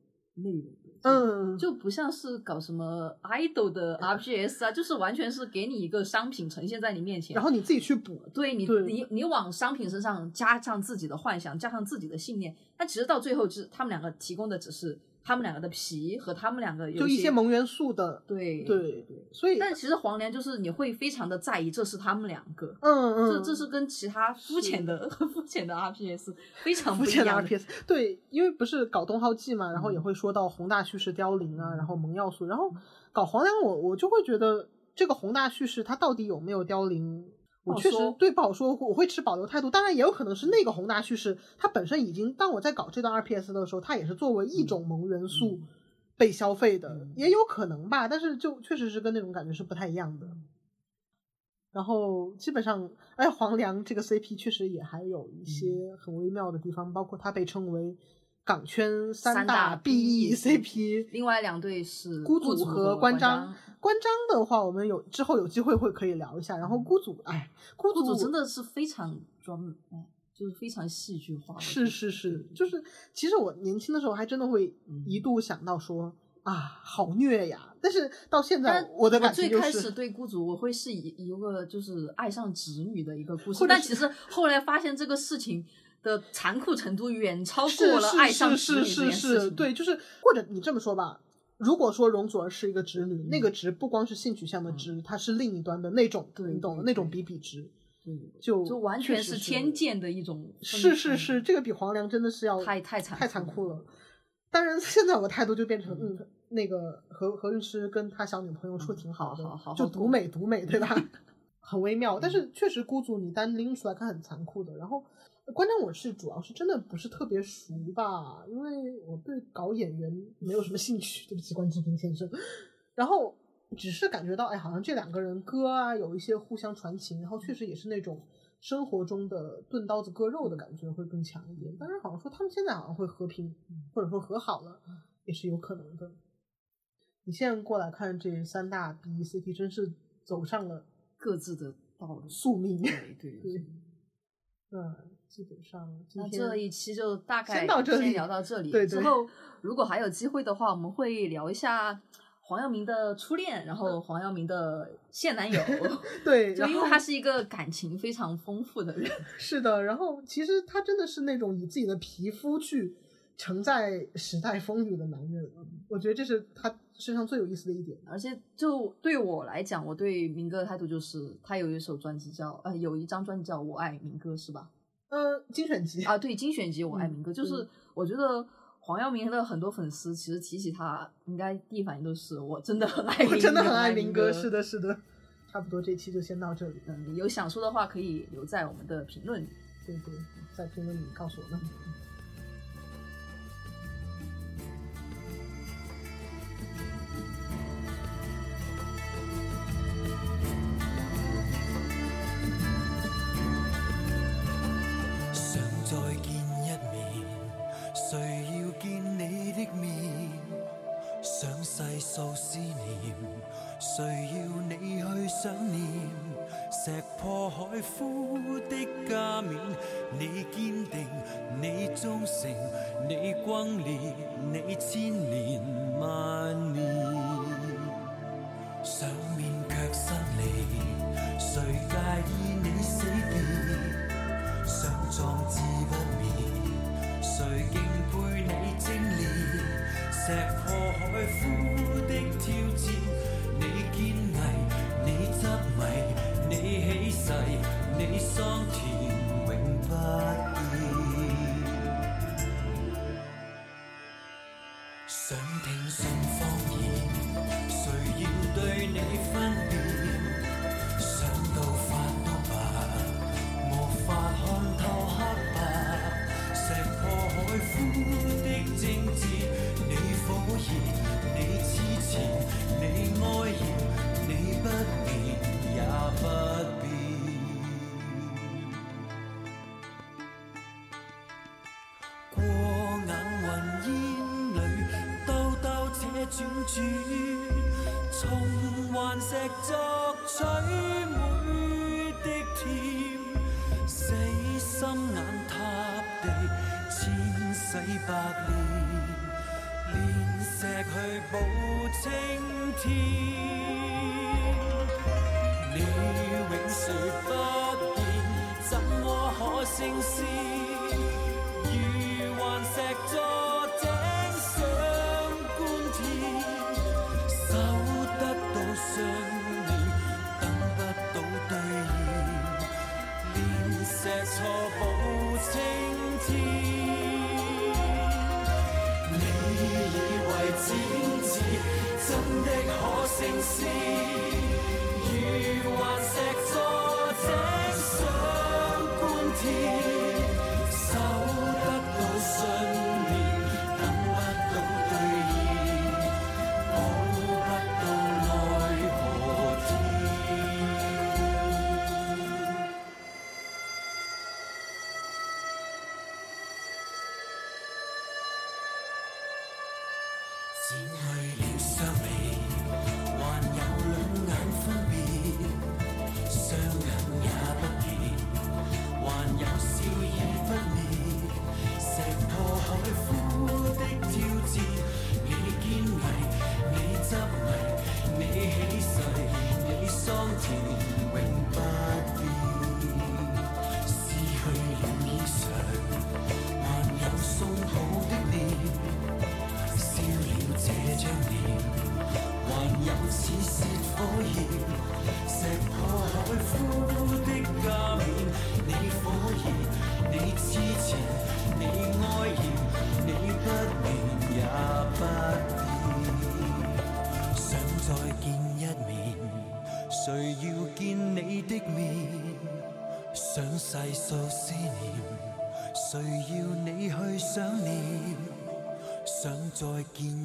内容的，嗯，就不像是搞什么 idol 的 RGS 啊，就是完全是给你一个商品呈现在你面前，然后你自己去补。对你对你你往商品身上加上自己的幻想，加上自己的信念，那其实到最后，就是他们两个提供的只是他们两个的皮和他们两个有就一些萌元素的，对对对。所以，但其实黄粱就是你会非常的在意，这是他们两个，嗯嗯，这这是跟其他肤浅的肤浅的 RPS 非常不肤浅的 RPS，对，因为不是搞东浩记嘛，然后也嗯会说到宏大叙事凋零啊，然后萌要素，然后搞黄粱我我就会觉得这个宏大叙事它到底有没有凋零？我确实对不好说，我会持保留态度。当然，也有可能是那个宏大叙事，它本身已经，当我在搞这段 RPS 的时候，它也是作为一种萌元素嗯被消费的，嗯也有可能吧。但是就确实是跟那种感觉是不太一样的。然后基本上，哎，黄粱这个 CP 确实也还有一些很微妙的地方，包括它被称为港圈三大大 BE CP。另外两对是孤祖和关张，关张的话，我们有之后有机会会可以聊一下。然后孤祖，哎，孤孤祖祖真的是非常专门，哎，就是非常戏剧化。是是是，就是其实我年轻的时候还真的会嗯一度想到说、啊，好虐呀！但是到现在我的感觉就最开始，对孤祖，我会是一一个就是爱上侄女的一个故事但其实后来发现这个事情的残酷程度远超过了爱上是是是侄女这件事情。是对，就是或者你这么说吧。如果说容祖儿是一个直女，那个直不光是性取向的直，它是另一端的那种，你懂的那种比比直，对，就就完全是天。见的一种是是是，这个比黄粱真的是要太太残太残酷了。当然，现在我态度就变成，嗯，那个何何律师跟他小女朋友处挺好的，就独美独美，对吧？很微妙，但是确实孤足你单拎出来看很残酷的。然后，关键我是主要是真的不是特别熟吧，因为我对搞演员没有什么兴趣，对不起关之琳先生。然后只是感觉到，哎，好像这两个人歌啊有一些互相传情，然后确实也是那种。生活中的钝刀子割肉的感觉会更强一点，但是好像说他们现在好像会和平，或者说和好了，也是有可能的。你现在过来看这三大 B C T，真是走上了各自的道路宿命。对 对对。嗯，基本上那这一期就大概先到这里，先聊到这里。对对。之后如果还有机会的话，我们会聊一下。黄耀明的初恋，然后黄耀明的现男友，对，就因为他是一个感情非常丰富的人，是的。然后其实他真的是那种以自己的皮肤去承载时代风雨的男人，我觉得这是他身上最有意思的一点。而且就对我来讲，我对民歌的态度就是，他有一首专辑叫呃，有一张专辑叫《我爱民歌》，是吧？呃，精选集啊，对，精选集《我爱民歌》，就是我觉得。黄耀明的很多粉丝其实提起他，应该第一反应都是我真的很爱，我真的很爱民歌。是的，是的，差不多这期就先到这里。嗯，有想说的话可以留在我们的评论里，对对，在评论里告诉我们。破海枯的加冕，你坚定，你忠诚，你轟烈，你千年万年。想面却生离，谁介意你死别？想壮志不灭，谁敬佩你精炼？石破海枯百年。炼石去补青天，你永垂不变，怎么可胜先？如顽石坐井上观天，守得到信念，等不到兑现，炼石错补青天。剪纸真的可成事，如幻石坐井上观天，再见。